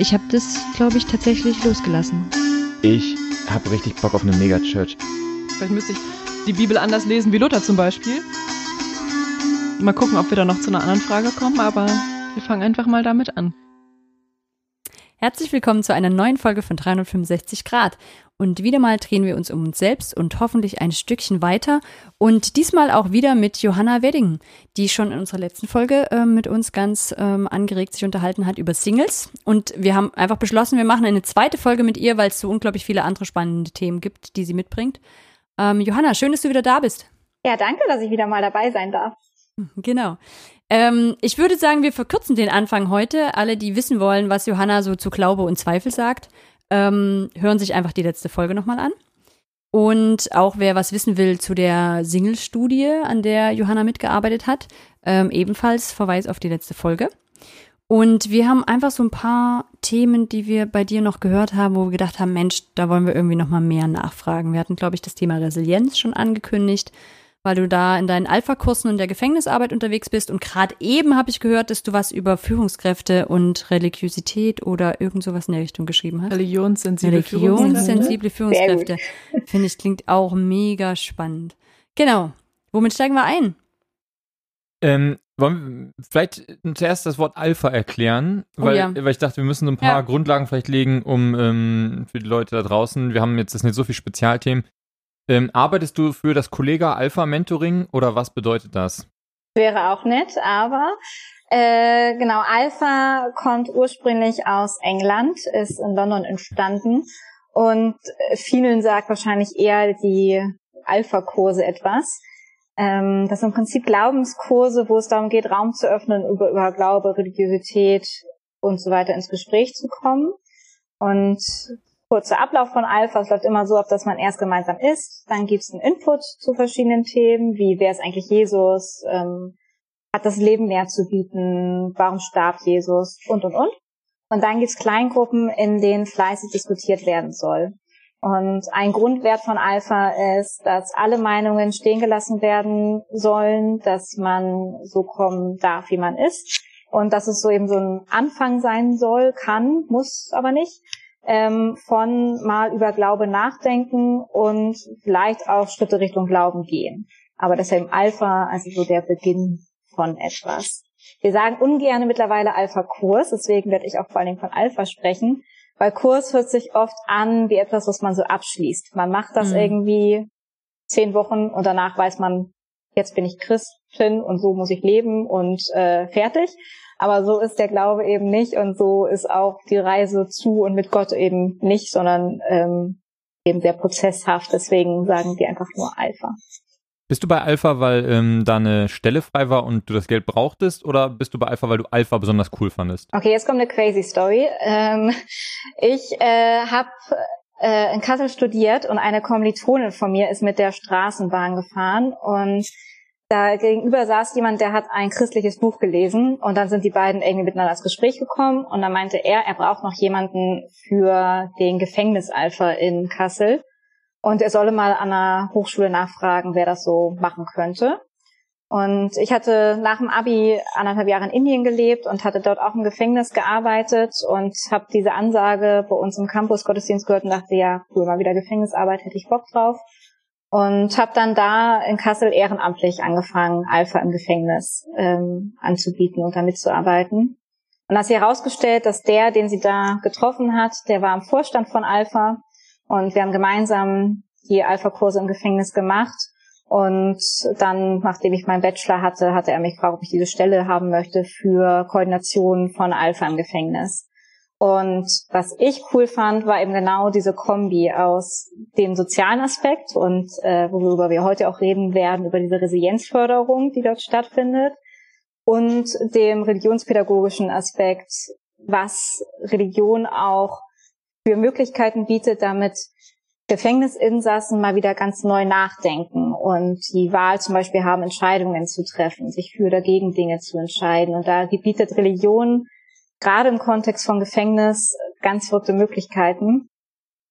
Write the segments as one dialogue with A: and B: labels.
A: ich habe das, glaube ich, tatsächlich losgelassen.
B: Ich habe richtig Bock auf eine Megachurch.
C: Vielleicht müsste ich die Bibel anders lesen wie Luther zum Beispiel. Mal gucken, ob wir da noch zu einer anderen Frage kommen, aber wir fangen einfach mal damit an.
D: Herzlich willkommen zu einer neuen Folge von 365 Grad. Und wieder mal drehen wir uns um uns selbst und hoffentlich ein Stückchen weiter. Und diesmal auch wieder mit Johanna Wedding, die schon in unserer letzten Folge äh, mit uns ganz ähm, angeregt sich unterhalten hat über Singles. Und wir haben einfach beschlossen, wir machen eine zweite Folge mit ihr, weil es so unglaublich viele andere spannende Themen gibt, die sie mitbringt. Ähm, Johanna, schön, dass du wieder da bist.
E: Ja, danke, dass ich wieder mal dabei sein darf.
D: Genau. Ähm, ich würde sagen, wir verkürzen den Anfang heute. Alle, die wissen wollen, was Johanna so zu Glaube und Zweifel sagt, ähm, hören sich einfach die letzte Folge nochmal an. Und auch wer was wissen will zu der Single-Studie, an der Johanna mitgearbeitet hat, ähm, ebenfalls Verweis auf die letzte Folge. Und wir haben einfach so ein paar Themen, die wir bei dir noch gehört haben, wo wir gedacht haben, Mensch, da wollen wir irgendwie nochmal mehr nachfragen. Wir hatten, glaube ich, das Thema Resilienz schon angekündigt weil du da in deinen Alpha-Kursen und der Gefängnisarbeit unterwegs bist. Und gerade eben habe ich gehört, dass du was über Führungskräfte und Religiosität oder irgend sowas in der Richtung geschrieben hast.
C: Religionssensible,
D: Religionssensible Führungskräfte. Finde ich, klingt auch mega spannend. Genau. Womit steigen wir ein?
B: Ähm, wollen wir vielleicht zuerst das Wort Alpha erklären, oh weil, oh ja. weil ich dachte, wir müssen so ein paar ja. Grundlagen vielleicht legen, um ähm, für die Leute da draußen, wir haben jetzt das nicht so viel Spezialthemen, ähm, arbeitest du für das Kollega Alpha Mentoring oder was bedeutet das?
E: Wäre auch nett, aber äh, genau, Alpha kommt ursprünglich aus England, ist in London entstanden und vielen sagt wahrscheinlich eher die Alpha-Kurse etwas. Ähm, das sind im Prinzip Glaubenskurse, wo es darum geht, Raum zu öffnen, über, über Glaube, Religiosität und so weiter ins Gespräch zu kommen. Und kurzer Ablauf von Alpha. Es läuft immer so ab, dass man erst gemeinsam isst, dann gibt es einen Input zu verschiedenen Themen, wie wer ist eigentlich Jesus, ähm, hat das Leben mehr zu bieten, warum starb Jesus und und und. Und dann gibt es Kleingruppen, in denen fleißig diskutiert werden soll. Und ein Grundwert von Alpha ist, dass alle Meinungen stehen gelassen werden sollen, dass man so kommen darf, wie man ist. Und dass es so eben so ein Anfang sein soll, kann, muss aber nicht ähm, von mal über Glaube nachdenken und vielleicht auch Schritte Richtung Glauben gehen. Aber das ist ja im Alpha, also so der Beginn von etwas. Wir sagen ungern mittlerweile Alpha-Kurs, deswegen werde ich auch vor allen Dingen von Alpha sprechen, weil Kurs hört sich oft an wie etwas, was man so abschließt. Man macht das mhm. irgendwie zehn Wochen und danach weiß man, jetzt bin ich Christin und so muss ich leben und äh, fertig. Aber so ist der Glaube eben nicht und so ist auch die Reise zu und mit Gott eben nicht, sondern ähm, eben sehr prozesshaft. Deswegen sagen wir einfach nur Alpha.
B: Bist du bei Alpha, weil ähm, da eine Stelle frei war und du das Geld brauchtest, oder bist du bei Alpha, weil du Alpha besonders cool fandest?
E: Okay, jetzt kommt eine crazy Story. Ähm, ich äh, habe äh, in Kassel studiert und eine Kommilitonin von mir ist mit der Straßenbahn gefahren und da gegenüber saß jemand, der hat ein christliches Buch gelesen und dann sind die beiden irgendwie miteinander ins Gespräch gekommen und dann meinte er, er braucht noch jemanden für den Gefängnisalpha in Kassel und er solle mal an der Hochschule nachfragen, wer das so machen könnte. Und ich hatte nach dem Abi anderthalb Jahre in Indien gelebt und hatte dort auch im Gefängnis gearbeitet und habe diese Ansage bei uns im Campus Gottesdienst gehört und dachte, ja, cool, mal wieder Gefängnisarbeit, hätte ich Bock drauf und habe dann da in Kassel ehrenamtlich angefangen, Alpha im Gefängnis ähm, anzubieten und damit zu arbeiten. Und hat sich herausgestellt, dass der, den sie da getroffen hat, der war im Vorstand von Alpha und wir haben gemeinsam die Alpha-Kurse im Gefängnis gemacht. Und dann, nachdem ich meinen Bachelor hatte, hatte er mich gefragt, ob ich diese Stelle haben möchte für Koordination von Alpha im Gefängnis. Und was ich cool fand, war eben genau diese Kombi aus dem sozialen Aspekt und äh, worüber wir heute auch reden werden, über diese Resilienzförderung, die dort stattfindet, und dem religionspädagogischen Aspekt, was Religion auch für Möglichkeiten bietet, damit Gefängnisinsassen mal wieder ganz neu nachdenken und die Wahl zum Beispiel haben, Entscheidungen zu treffen, sich für oder gegen Dinge zu entscheiden. Und da bietet Religion gerade im Kontext von Gefängnis ganz verrückte Möglichkeiten.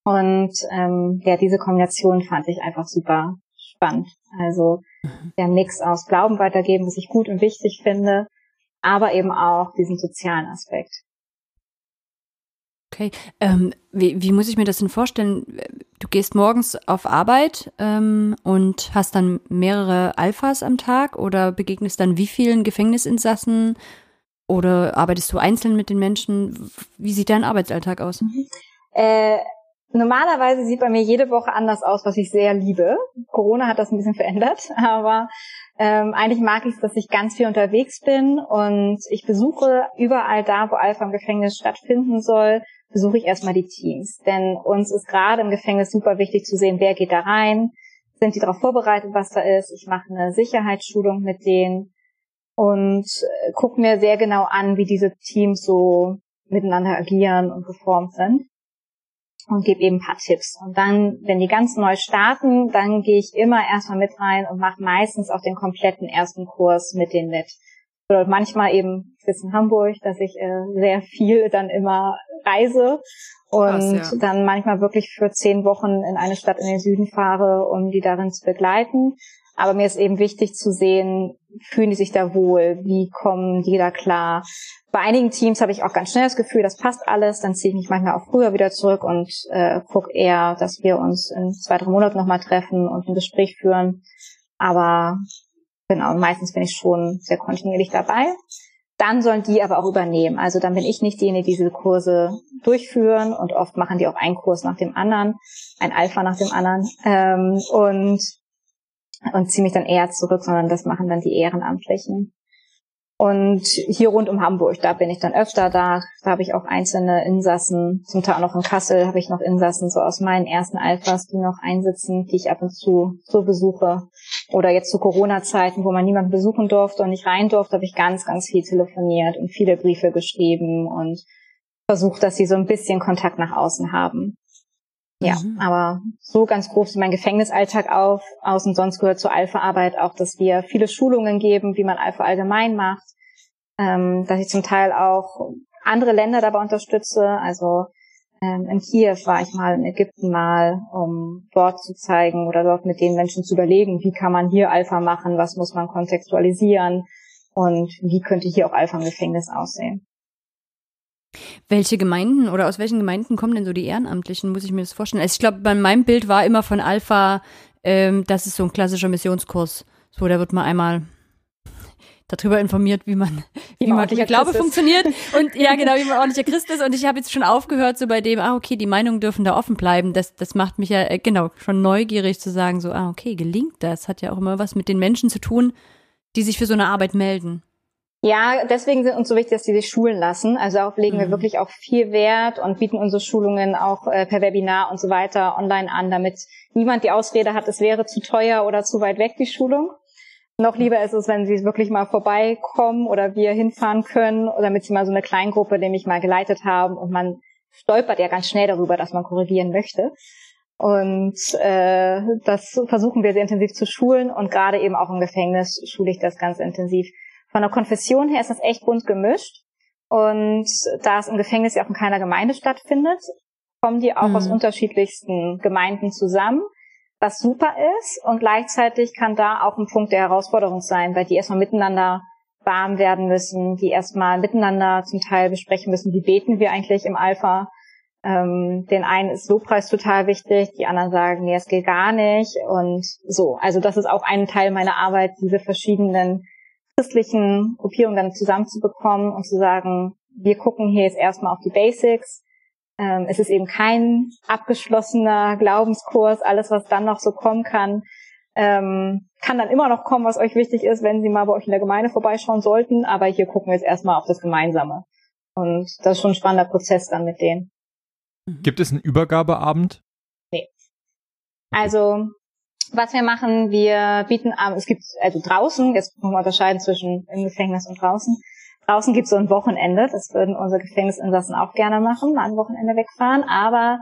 E: Und ähm, ja, diese Kombination fand ich einfach super spannend. Also mhm. der Mix aus Glauben weitergeben, was ich gut und wichtig finde, aber eben auch diesen sozialen Aspekt.
D: Okay. Ähm, wie, wie muss ich mir das denn vorstellen? Du gehst morgens auf Arbeit ähm, und hast dann mehrere Alphas am Tag oder begegnest dann wie vielen Gefängnisinsassen oder arbeitest du einzeln mit den Menschen? Wie sieht dein Arbeitsalltag aus?
E: Mhm. Äh, normalerweise sieht bei mir jede Woche anders aus, was ich sehr liebe. Corona hat das ein bisschen verändert, aber ähm, eigentlich mag ich es, dass ich ganz viel unterwegs bin und ich besuche überall da, wo Alpha im Gefängnis stattfinden soll, besuche ich erstmal die Teams. Denn uns ist gerade im Gefängnis super wichtig zu sehen, wer geht da rein, sind die darauf vorbereitet, was da ist. Ich mache eine Sicherheitsschulung mit denen und äh, gucke mir sehr genau an, wie diese Teams so miteinander agieren und geformt sind und gebe eben ein paar Tipps. Und dann, wenn die ganz neu starten, dann gehe ich immer erstmal mit rein und mache meistens auch den kompletten ersten Kurs mit denen mit. Oder manchmal eben, ich sitze in Hamburg, dass ich äh, sehr viel dann immer reise und Krass, ja. dann manchmal wirklich für zehn Wochen in eine Stadt in den Süden fahre, um die darin zu begleiten. Aber mir ist eben wichtig zu sehen, fühlen die sich da wohl? Wie kommen die da klar? Bei einigen Teams habe ich auch ganz schnell das Gefühl, das passt alles. Dann ziehe ich mich manchmal auch früher wieder zurück und äh, gucke eher, dass wir uns in zwei, drei Monaten nochmal treffen und ein Gespräch führen. Aber genau, meistens bin ich schon sehr kontinuierlich dabei. Dann sollen die aber auch übernehmen. Also dann bin ich nicht diejenige, die diese Kurse durchführen und oft machen die auch einen Kurs nach dem anderen, ein Alpha nach dem anderen. Ähm, und und ziehe mich dann eher zurück, sondern das machen dann die Ehrenamtlichen. Und hier rund um Hamburg, da bin ich dann öfter da. Da habe ich auch einzelne Insassen. Zum Teil auch noch in Kassel habe ich noch Insassen so aus meinen ersten Alphas, die noch einsitzen, die ich ab und zu so besuche. Oder jetzt zu Corona-Zeiten, wo man niemanden besuchen durfte und nicht rein durfte, habe ich ganz, ganz viel telefoniert und viele Briefe geschrieben und versucht, dass sie so ein bisschen Kontakt nach außen haben. Ja, mhm. aber so ganz grob sieht mein Gefängnisalltag auf, aus und sonst gehört zur Alpha-Arbeit auch, dass wir viele Schulungen geben, wie man Alpha allgemein macht, ähm, dass ich zum Teil auch andere Länder dabei unterstütze, also ähm, in Kiew war ich mal, in Ägypten mal, um dort zu zeigen oder dort mit den Menschen zu überlegen, wie kann man hier Alpha machen, was muss man kontextualisieren und wie könnte hier auch Alpha im Gefängnis aussehen.
D: Welche Gemeinden oder aus welchen Gemeinden kommen denn so die Ehrenamtlichen, muss ich mir das vorstellen? Also ich glaube, bei meinem Bild war immer von Alpha, ähm, das ist so ein klassischer Missionskurs. So, da wird man einmal darüber informiert, wie man, wie, wie man Glaube funktioniert. Und ja, genau, wie man ordentlicher Christ ist. Und ich habe jetzt schon aufgehört, so bei dem, ah, okay, die Meinungen dürfen da offen bleiben. Das, das macht mich ja, äh, genau, schon neugierig zu sagen, so, ah, okay, gelingt das. Hat ja auch immer was mit den Menschen zu tun, die sich für so eine Arbeit melden.
E: Ja, deswegen sind uns so wichtig, dass die sich schulen lassen. Also darauf legen mhm. wir wirklich auch viel Wert und bieten unsere Schulungen auch äh, per Webinar und so weiter online an, damit niemand die Ausrede hat, es wäre zu teuer oder zu weit weg, die Schulung. Noch lieber ist es, wenn sie wirklich mal vorbeikommen oder wir hinfahren können, damit sie mal so eine Kleingruppe nämlich mal geleitet haben und man stolpert ja ganz schnell darüber, dass man korrigieren möchte. Und äh, das versuchen wir sehr intensiv zu schulen und gerade eben auch im Gefängnis schule ich das ganz intensiv. Von der Konfession her ist das echt bunt gemischt. Und da es im Gefängnis ja auch in keiner Gemeinde stattfindet, kommen die auch mhm. aus unterschiedlichsten Gemeinden zusammen, was super ist. Und gleichzeitig kann da auch ein Punkt der Herausforderung sein, weil die erstmal miteinander warm werden müssen, die erstmal miteinander zum Teil besprechen müssen, wie beten wir eigentlich im Alpha. Ähm, den einen ist Lobpreis total wichtig, die anderen sagen, nee, es geht gar nicht. Und so, also das ist auch ein Teil meiner Arbeit, diese verschiedenen christlichen Gruppierungen dann zusammenzubekommen und zu sagen, wir gucken hier jetzt erstmal auf die Basics. Ähm, es ist eben kein abgeschlossener Glaubenskurs, alles, was dann noch so kommen kann, ähm, kann dann immer noch kommen, was euch wichtig ist, wenn Sie mal bei euch in der Gemeinde vorbeischauen sollten. Aber hier gucken wir jetzt erstmal auf das Gemeinsame. Und das ist schon ein spannender Prozess dann mit denen.
B: Gibt es einen Übergabeabend?
E: Nee. Also was wir machen, wir bieten, es gibt also draußen, jetzt muss man unterscheiden zwischen im Gefängnis und draußen. Draußen gibt es so ein Wochenende, das würden unsere Gefängnisinsassen auch gerne machen, mal ein Wochenende wegfahren, aber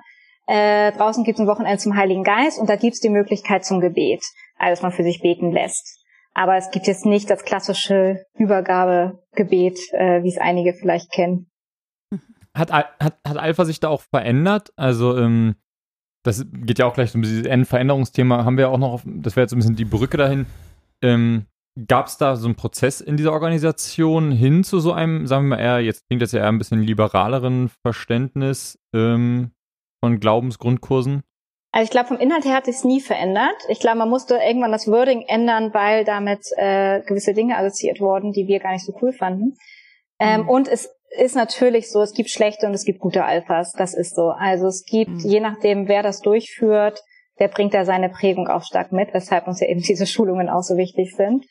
E: äh, draußen gibt es ein Wochenende zum Heiligen Geist und da gibt es die Möglichkeit zum Gebet, also dass man für sich beten lässt. Aber es gibt jetzt nicht das klassische Übergabegebet, äh, wie es einige vielleicht kennen.
B: Hat, hat, hat Alpha sich da auch verändert? Also ähm, das geht ja auch gleich um dieses Endveränderungsthema, haben wir auch noch, auf, das wäre jetzt ein bisschen die Brücke dahin. Ähm, Gab es da so einen Prozess in dieser Organisation hin zu so einem, sagen wir mal eher, jetzt klingt das ja eher ein bisschen liberaleren Verständnis ähm, von Glaubensgrundkursen?
E: Also ich glaube, vom Inhalt her hat sich nie verändert. Ich glaube, man musste irgendwann das Wording ändern, weil damit äh, gewisse Dinge assoziiert wurden, die wir gar nicht so cool fanden. Ähm, mhm. Und es ist natürlich so, es gibt schlechte und es gibt gute Alphas. Das ist so. Also es gibt, mhm. je nachdem, wer das durchführt, der bringt da seine Prägung auch stark mit, weshalb uns ja eben diese Schulungen auch so wichtig sind.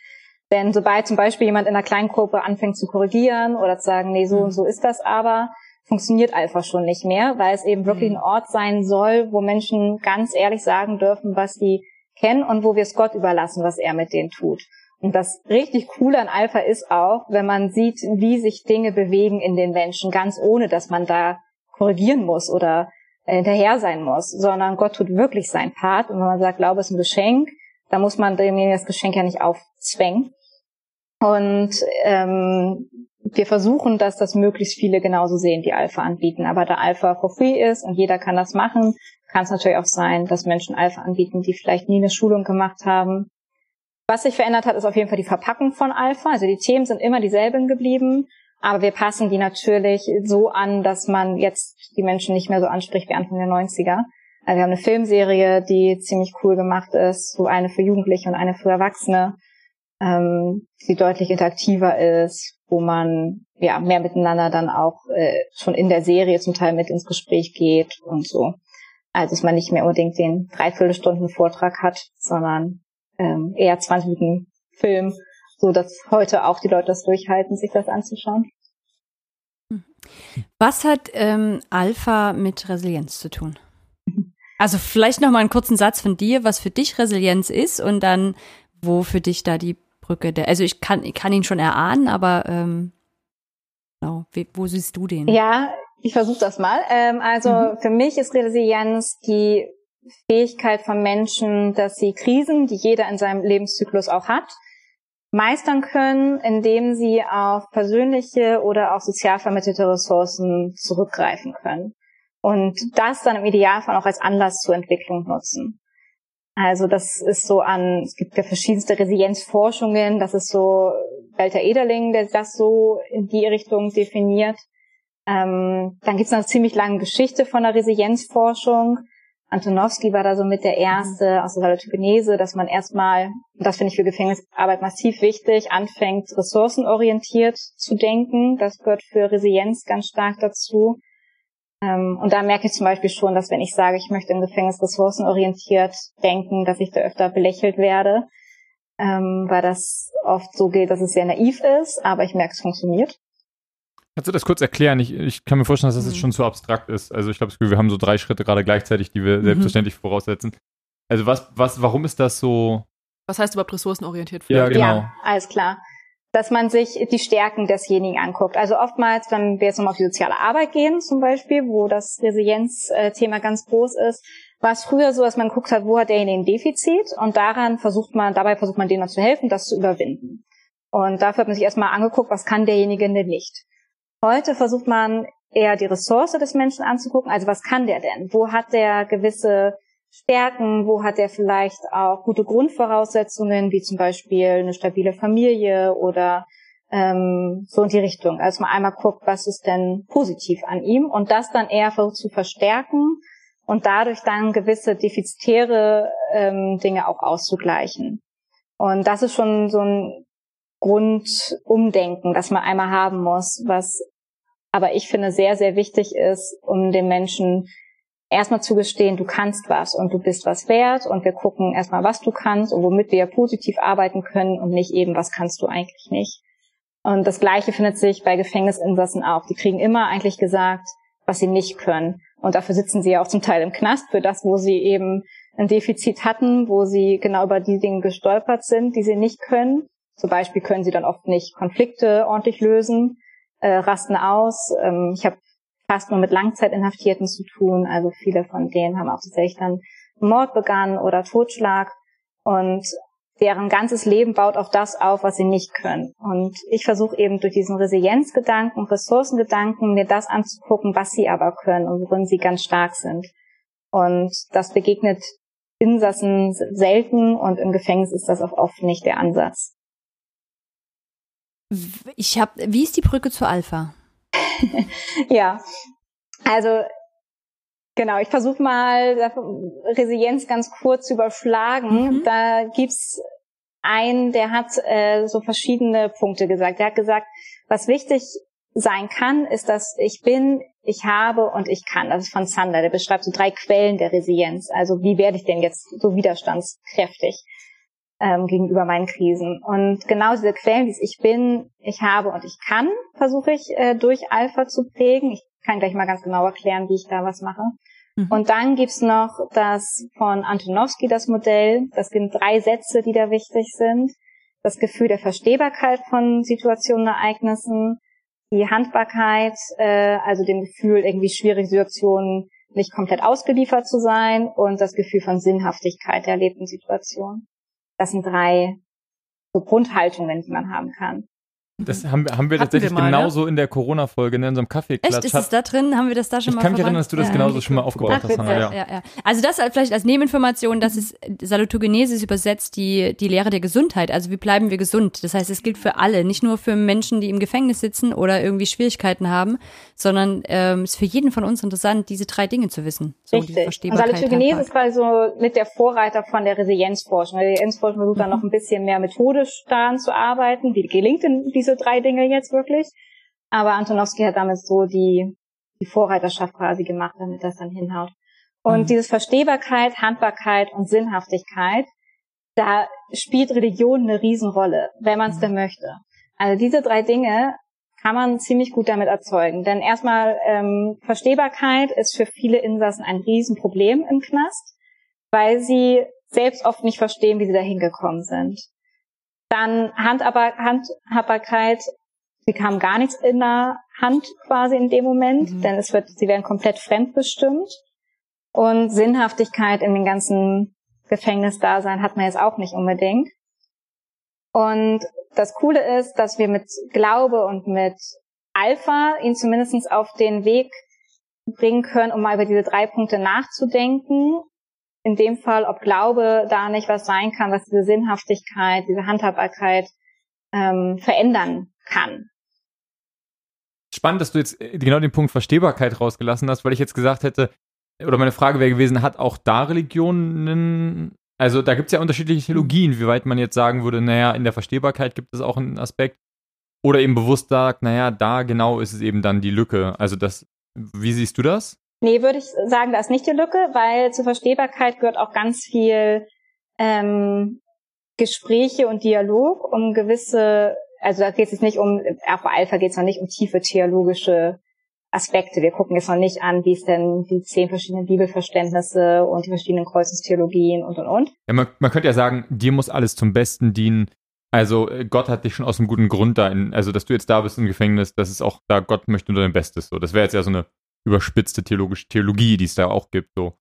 E: Denn sobald zum Beispiel jemand in einer Kleingruppe anfängt zu korrigieren oder zu sagen, nee, so und so ist das aber, funktioniert Alpha schon nicht mehr, weil es eben wirklich mhm. ein Ort sein soll, wo Menschen ganz ehrlich sagen dürfen, was sie kennen und wo wir es Gott überlassen, was er mit denen tut. Und das richtig Coole an Alpha ist auch, wenn man sieht, wie sich Dinge bewegen in den Menschen, ganz ohne, dass man da korrigieren muss oder hinterher sein muss, sondern Gott tut wirklich sein Part. Und wenn man sagt, Glaube ist ein Geschenk, da muss man demjenigen das Geschenk ja nicht aufzwängen. Und ähm, wir versuchen, dass das möglichst viele genauso sehen, die Alpha anbieten. Aber da Alpha for free ist und jeder kann das machen, kann es natürlich auch sein, dass Menschen Alpha anbieten, die vielleicht nie eine Schulung gemacht haben. Was sich verändert hat, ist auf jeden Fall die Verpackung von Alpha. Also die Themen sind immer dieselben geblieben, aber wir passen die natürlich so an, dass man jetzt die Menschen nicht mehr so anspricht wie Anfang der 90er. Also wir haben eine Filmserie, die ziemlich cool gemacht ist, so eine für Jugendliche und eine für Erwachsene, ähm, die deutlich interaktiver ist, wo man ja mehr miteinander dann auch äh, schon in der Serie zum Teil mit ins Gespräch geht und so. Also dass man nicht mehr unbedingt den Dreiviertelstunden Vortrag hat, sondern ähm, eher 20 Minuten Film, so dass heute auch die Leute das durchhalten, sich das anzuschauen.
D: Was hat ähm, Alpha mit Resilienz zu tun? Also vielleicht noch mal einen kurzen Satz von dir, was für dich Resilienz ist und dann wo für dich da die Brücke der. Also ich kann, ich kann ihn schon erahnen, aber ähm, genau, wie, wo siehst du den?
E: Ja, ich versuche das mal. Ähm, also mhm. für mich ist Resilienz die Fähigkeit von Menschen, dass sie Krisen, die jeder in seinem Lebenszyklus auch hat, meistern können, indem sie auf persönliche oder auch sozial vermittelte Ressourcen zurückgreifen können und das dann im Idealfall auch als Anlass zur Entwicklung nutzen. Also das ist so an, es gibt ja verschiedenste Resilienzforschungen, das ist so Walter Ederling, der das so in die Richtung definiert. Ähm, dann gibt es eine ziemlich lange Geschichte von der Resilienzforschung. Antonowski war da so mit der erste aus der Salutogenese, dass man erstmal, und das finde ich für Gefängnisarbeit massiv wichtig, anfängt ressourcenorientiert zu denken. Das gehört für Resilienz ganz stark dazu. Ähm, und da merke ich zum Beispiel schon, dass wenn ich sage, ich möchte im Gefängnis ressourcenorientiert denken, dass ich da öfter belächelt werde, ähm, weil das oft so geht, dass es sehr naiv ist, aber ich merke, es funktioniert.
B: Kannst du das kurz erklären? Ich, ich kann mir vorstellen, dass das jetzt mhm. schon zu abstrakt ist. Also ich glaube, wir haben so drei Schritte gerade gleichzeitig, die wir mhm. selbstverständlich voraussetzen. Also was, was, warum ist das so?
C: Was heißt überhaupt ressourcenorientiert?
B: Ja, genau.
E: Ja, alles klar dass man sich die Stärken desjenigen anguckt. Also oftmals, wenn wir jetzt nochmal auf die soziale Arbeit gehen zum Beispiel, wo das Resilienzthema ganz groß ist, war es früher so, dass man guckt hat, wo hat derjenige ein Defizit und daran versucht man, dabei versucht man denen zu helfen, das zu überwinden. Und dafür hat man sich erstmal angeguckt, was kann derjenige denn nicht. Heute versucht man eher die Ressource des Menschen anzugucken, also was kann der denn? Wo hat der gewisse Stärken, wo hat er vielleicht auch gute Grundvoraussetzungen, wie zum Beispiel eine stabile Familie oder ähm, so in die Richtung. Also man einmal guckt, was ist denn positiv an ihm und das dann eher versucht zu verstärken und dadurch dann gewisse defizitäre ähm, Dinge auch auszugleichen. Und das ist schon so ein Grundumdenken, das man einmal haben muss, was aber ich finde sehr, sehr wichtig ist, um den Menschen erstmal zugestehen, du kannst was und du bist was wert und wir gucken erstmal, was du kannst und womit wir positiv arbeiten können und nicht eben, was kannst du eigentlich nicht. Und das Gleiche findet sich bei Gefängnisinsassen auch. Die kriegen immer eigentlich gesagt, was sie nicht können. Und dafür sitzen sie ja auch zum Teil im Knast für das, wo sie eben ein Defizit hatten, wo sie genau über die Dinge gestolpert sind, die sie nicht können. Zum Beispiel können sie dann oft nicht Konflikte ordentlich lösen, äh, rasten aus. Ähm, ich habe fast nur mit Langzeitinhaftierten zu tun. Also viele von denen haben auch tatsächlich dann Mord begangen oder Totschlag und deren ganzes Leben baut auf das auf, was sie nicht können. Und ich versuche eben durch diesen Resilienzgedanken, Ressourcengedanken, mir das anzugucken, was sie aber können und worin sie ganz stark sind. Und das begegnet Insassen selten und im Gefängnis ist das auch oft nicht der Ansatz.
D: Ich habe, wie ist die Brücke zu Alpha?
E: ja, also genau, ich versuche mal Resilienz ganz kurz zu überschlagen. Mhm. Da gibt's einen, der hat äh, so verschiedene Punkte gesagt. Der hat gesagt, was wichtig sein kann, ist, dass ich bin, ich habe und ich kann. Das ist von Sander. Der beschreibt so drei Quellen der Resilienz. Also wie werde ich denn jetzt so widerstandskräftig ähm, gegenüber meinen Krisen? Und genau diese Quellen, die ich bin, ich habe und ich kann, versuche ich äh, durch Alpha zu prägen. Ich kann gleich mal ganz genau erklären, wie ich da was mache. Mhm. Und dann gibt's noch das von Antonowski, das Modell. Das sind drei Sätze, die da wichtig sind. Das Gefühl der Verstehbarkeit von Situationen, Ereignissen, die Handbarkeit, äh, also dem Gefühl, irgendwie schwierige Situationen nicht komplett ausgeliefert zu sein und das Gefühl von Sinnhaftigkeit der erlebten Situation. Das sind drei so Grundhaltungen, die man haben kann.
B: Das haben, haben wir Hatten tatsächlich wir mal, genauso ja? in der Corona-Folge, ne, in unserem Kaffeeklatsch.
D: Echt, ist es da drin? Haben wir das da schon
B: ich
D: mal
B: Ich kann mich erinnern, dass du das ja, genauso schon mal aufgebaut Ach, hast, Hannah,
D: ja. ja. Ja, Also das vielleicht als Nebeninformation, das ist, Salutogenese ist übersetzt die, die Lehre der Gesundheit. Also wie bleiben wir gesund? Das heißt, es gilt für alle, nicht nur für Menschen, die im Gefängnis sitzen oder irgendwie Schwierigkeiten haben, sondern ähm, ist für jeden von uns interessant, diese drei Dinge zu wissen.
E: So, Richtig. Und Salutogenese ist quasi so mit der Vorreiter von der Resilienzforschung. Die Resilienzforschung versucht mhm. dann noch ein bisschen mehr methodisch daran zu arbeiten. Wie gelingt denn diese drei Dinge jetzt? jetzt wirklich. Aber Antonowski hat damit so die, die Vorreiterschaft quasi gemacht, damit das dann hinhaut. Und mhm. dieses Verstehbarkeit, Handbarkeit und Sinnhaftigkeit, da spielt Religion eine Riesenrolle, wenn man es mhm. denn möchte. Also diese drei Dinge kann man ziemlich gut damit erzeugen. Denn erstmal ähm, Verstehbarkeit ist für viele Insassen ein Riesenproblem im Knast, weil sie selbst oft nicht verstehen, wie sie da hingekommen sind. Dann Handhabbarkeit sie haben gar nichts in der Hand quasi in dem Moment, mhm. denn es wird, sie werden komplett fremdbestimmt. Und Sinnhaftigkeit in den ganzen Gefängnisdasein hat man jetzt auch nicht unbedingt. Und das Coole ist, dass wir mit Glaube und mit Alpha ihn zumindest auf den Weg bringen können, um mal über diese drei Punkte nachzudenken. In dem Fall, ob Glaube da nicht was sein kann, was diese Sinnhaftigkeit, diese Handhabbarkeit ähm, verändern kann
B: spannend, dass du jetzt äh, genau den Punkt Verstehbarkeit rausgelassen hast, weil ich jetzt gesagt hätte, oder meine Frage wäre gewesen, hat auch da Religionen, also da gibt es ja unterschiedliche Theologien, wie weit man jetzt sagen würde, naja, in der Verstehbarkeit gibt es auch einen Aspekt. Oder eben bewusst sagt, naja, da genau ist es eben dann die Lücke. Also das, wie siehst du das?
E: Nee, würde ich sagen, da ist nicht die Lücke, weil zur Verstehbarkeit gehört auch ganz viel ähm, Gespräche und Dialog, um gewisse also da geht es nicht um, auch bei Alpha geht es noch nicht um tiefe theologische Aspekte. Wir gucken jetzt noch nicht an, wie es denn die zehn verschiedenen Bibelverständnisse und die verschiedenen Kreuzestheologien und und und.
B: Ja, man, man könnte ja sagen, dir muss alles zum Besten dienen. Also äh, Gott hat dich schon aus einem guten Grund da, in, also dass du jetzt da bist im Gefängnis, das ist auch da, Gott möchte nur dein Bestes. So, das wäre jetzt ja so eine überspitzte theologische Theologie, die es da auch gibt. So,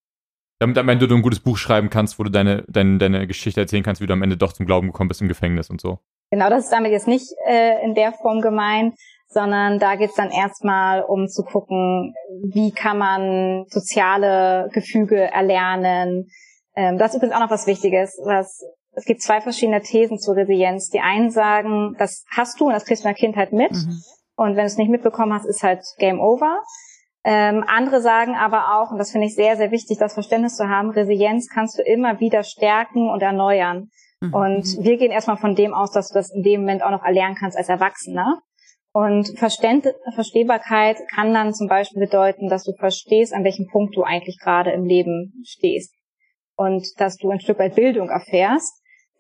B: damit am Ende du ein gutes Buch schreiben kannst, wo du deine, deine, deine Geschichte erzählen kannst, wie du am Ende doch zum Glauben gekommen bist im Gefängnis und so.
E: Genau, das ist damit jetzt nicht äh, in der Form gemeint, sondern da geht's dann erstmal um zu gucken, wie kann man soziale Gefüge erlernen. Ähm, das ist übrigens auch noch was Wichtiges, was es gibt zwei verschiedene Thesen zur Resilienz. Die einen sagen, das hast du und das kriegst du in der Kindheit mit. Mhm. Und wenn du es nicht mitbekommen hast, ist halt Game Over. Ähm, andere sagen aber auch, und das finde ich sehr, sehr wichtig, das Verständnis zu haben, Resilienz kannst du immer wieder stärken und erneuern. Mhm. Und wir gehen erstmal von dem aus, dass du das in dem Moment auch noch erlernen kannst als Erwachsener. Und Verständ Verstehbarkeit kann dann zum Beispiel bedeuten, dass du verstehst, an welchem Punkt du eigentlich gerade im Leben stehst. Und dass du ein Stück weit Bildung erfährst.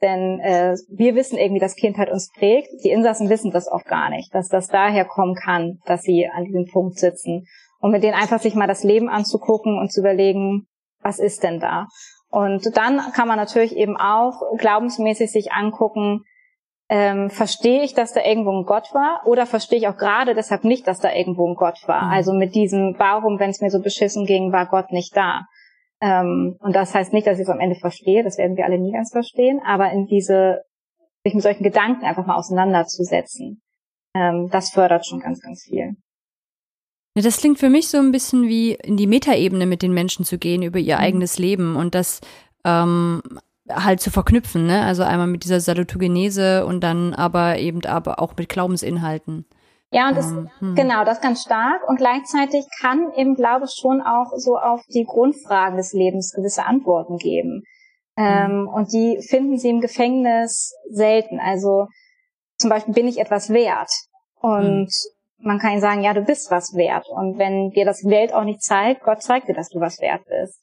E: Denn äh, wir wissen irgendwie, dass Kindheit uns prägt. Die Insassen wissen das oft gar nicht, dass das daher kommen kann, dass sie an diesem Punkt sitzen. Und mit denen einfach sich mal das Leben anzugucken und zu überlegen, was ist denn da? Und dann kann man natürlich eben auch glaubensmäßig sich angucken, ähm, verstehe ich, dass da irgendwo ein Gott war oder verstehe ich auch gerade deshalb nicht, dass da irgendwo ein Gott war. Mhm. Also mit diesem, warum, wenn es mir so beschissen ging, war Gott nicht da. Ähm, und das heißt nicht, dass ich es am Ende verstehe, das werden wir alle nie ganz verstehen, aber in diese, sich mit solchen Gedanken einfach mal auseinanderzusetzen, ähm, das fördert schon ganz, ganz viel.
D: Das klingt für mich so ein bisschen wie in die Metaebene mit den Menschen zu gehen über ihr mhm. eigenes Leben und dass ähm, halt zu verknüpfen, ne? Also einmal mit dieser Salutogenese und dann aber eben aber auch mit Glaubensinhalten.
E: Ja, und das, ähm, hm. genau, das ganz stark. Und gleichzeitig kann eben Glaube schon auch so auf die Grundfragen des Lebens gewisse Antworten geben. Ähm, mhm. Und die finden sie im Gefängnis selten. Also zum Beispiel bin ich etwas wert. Und mhm. Man kann sagen, ja, du bist was wert. Und wenn dir das Welt auch nicht zeigt, Gott zeigt dir, dass du was wert bist.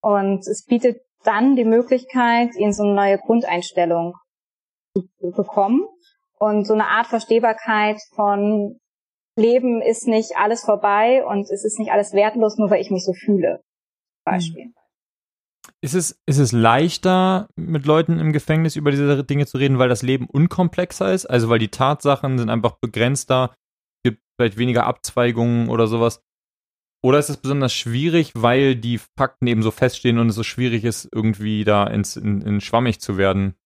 E: Und es bietet dann die Möglichkeit, ihnen so eine neue Grundeinstellung zu bekommen und so eine Art Verstehbarkeit von Leben ist nicht alles vorbei und es ist nicht alles wertlos, nur weil ich mich so fühle. Beispiel. Mhm.
B: Ist es, ist es leichter, mit Leuten im Gefängnis über diese Dinge zu reden, weil das Leben unkomplexer ist? Also weil die Tatsachen sind einfach begrenzter, gibt vielleicht weniger Abzweigungen oder sowas? Oder ist es besonders schwierig, weil die Fakten eben so feststehen und es so schwierig ist, irgendwie da ins, in, in schwammig zu werden?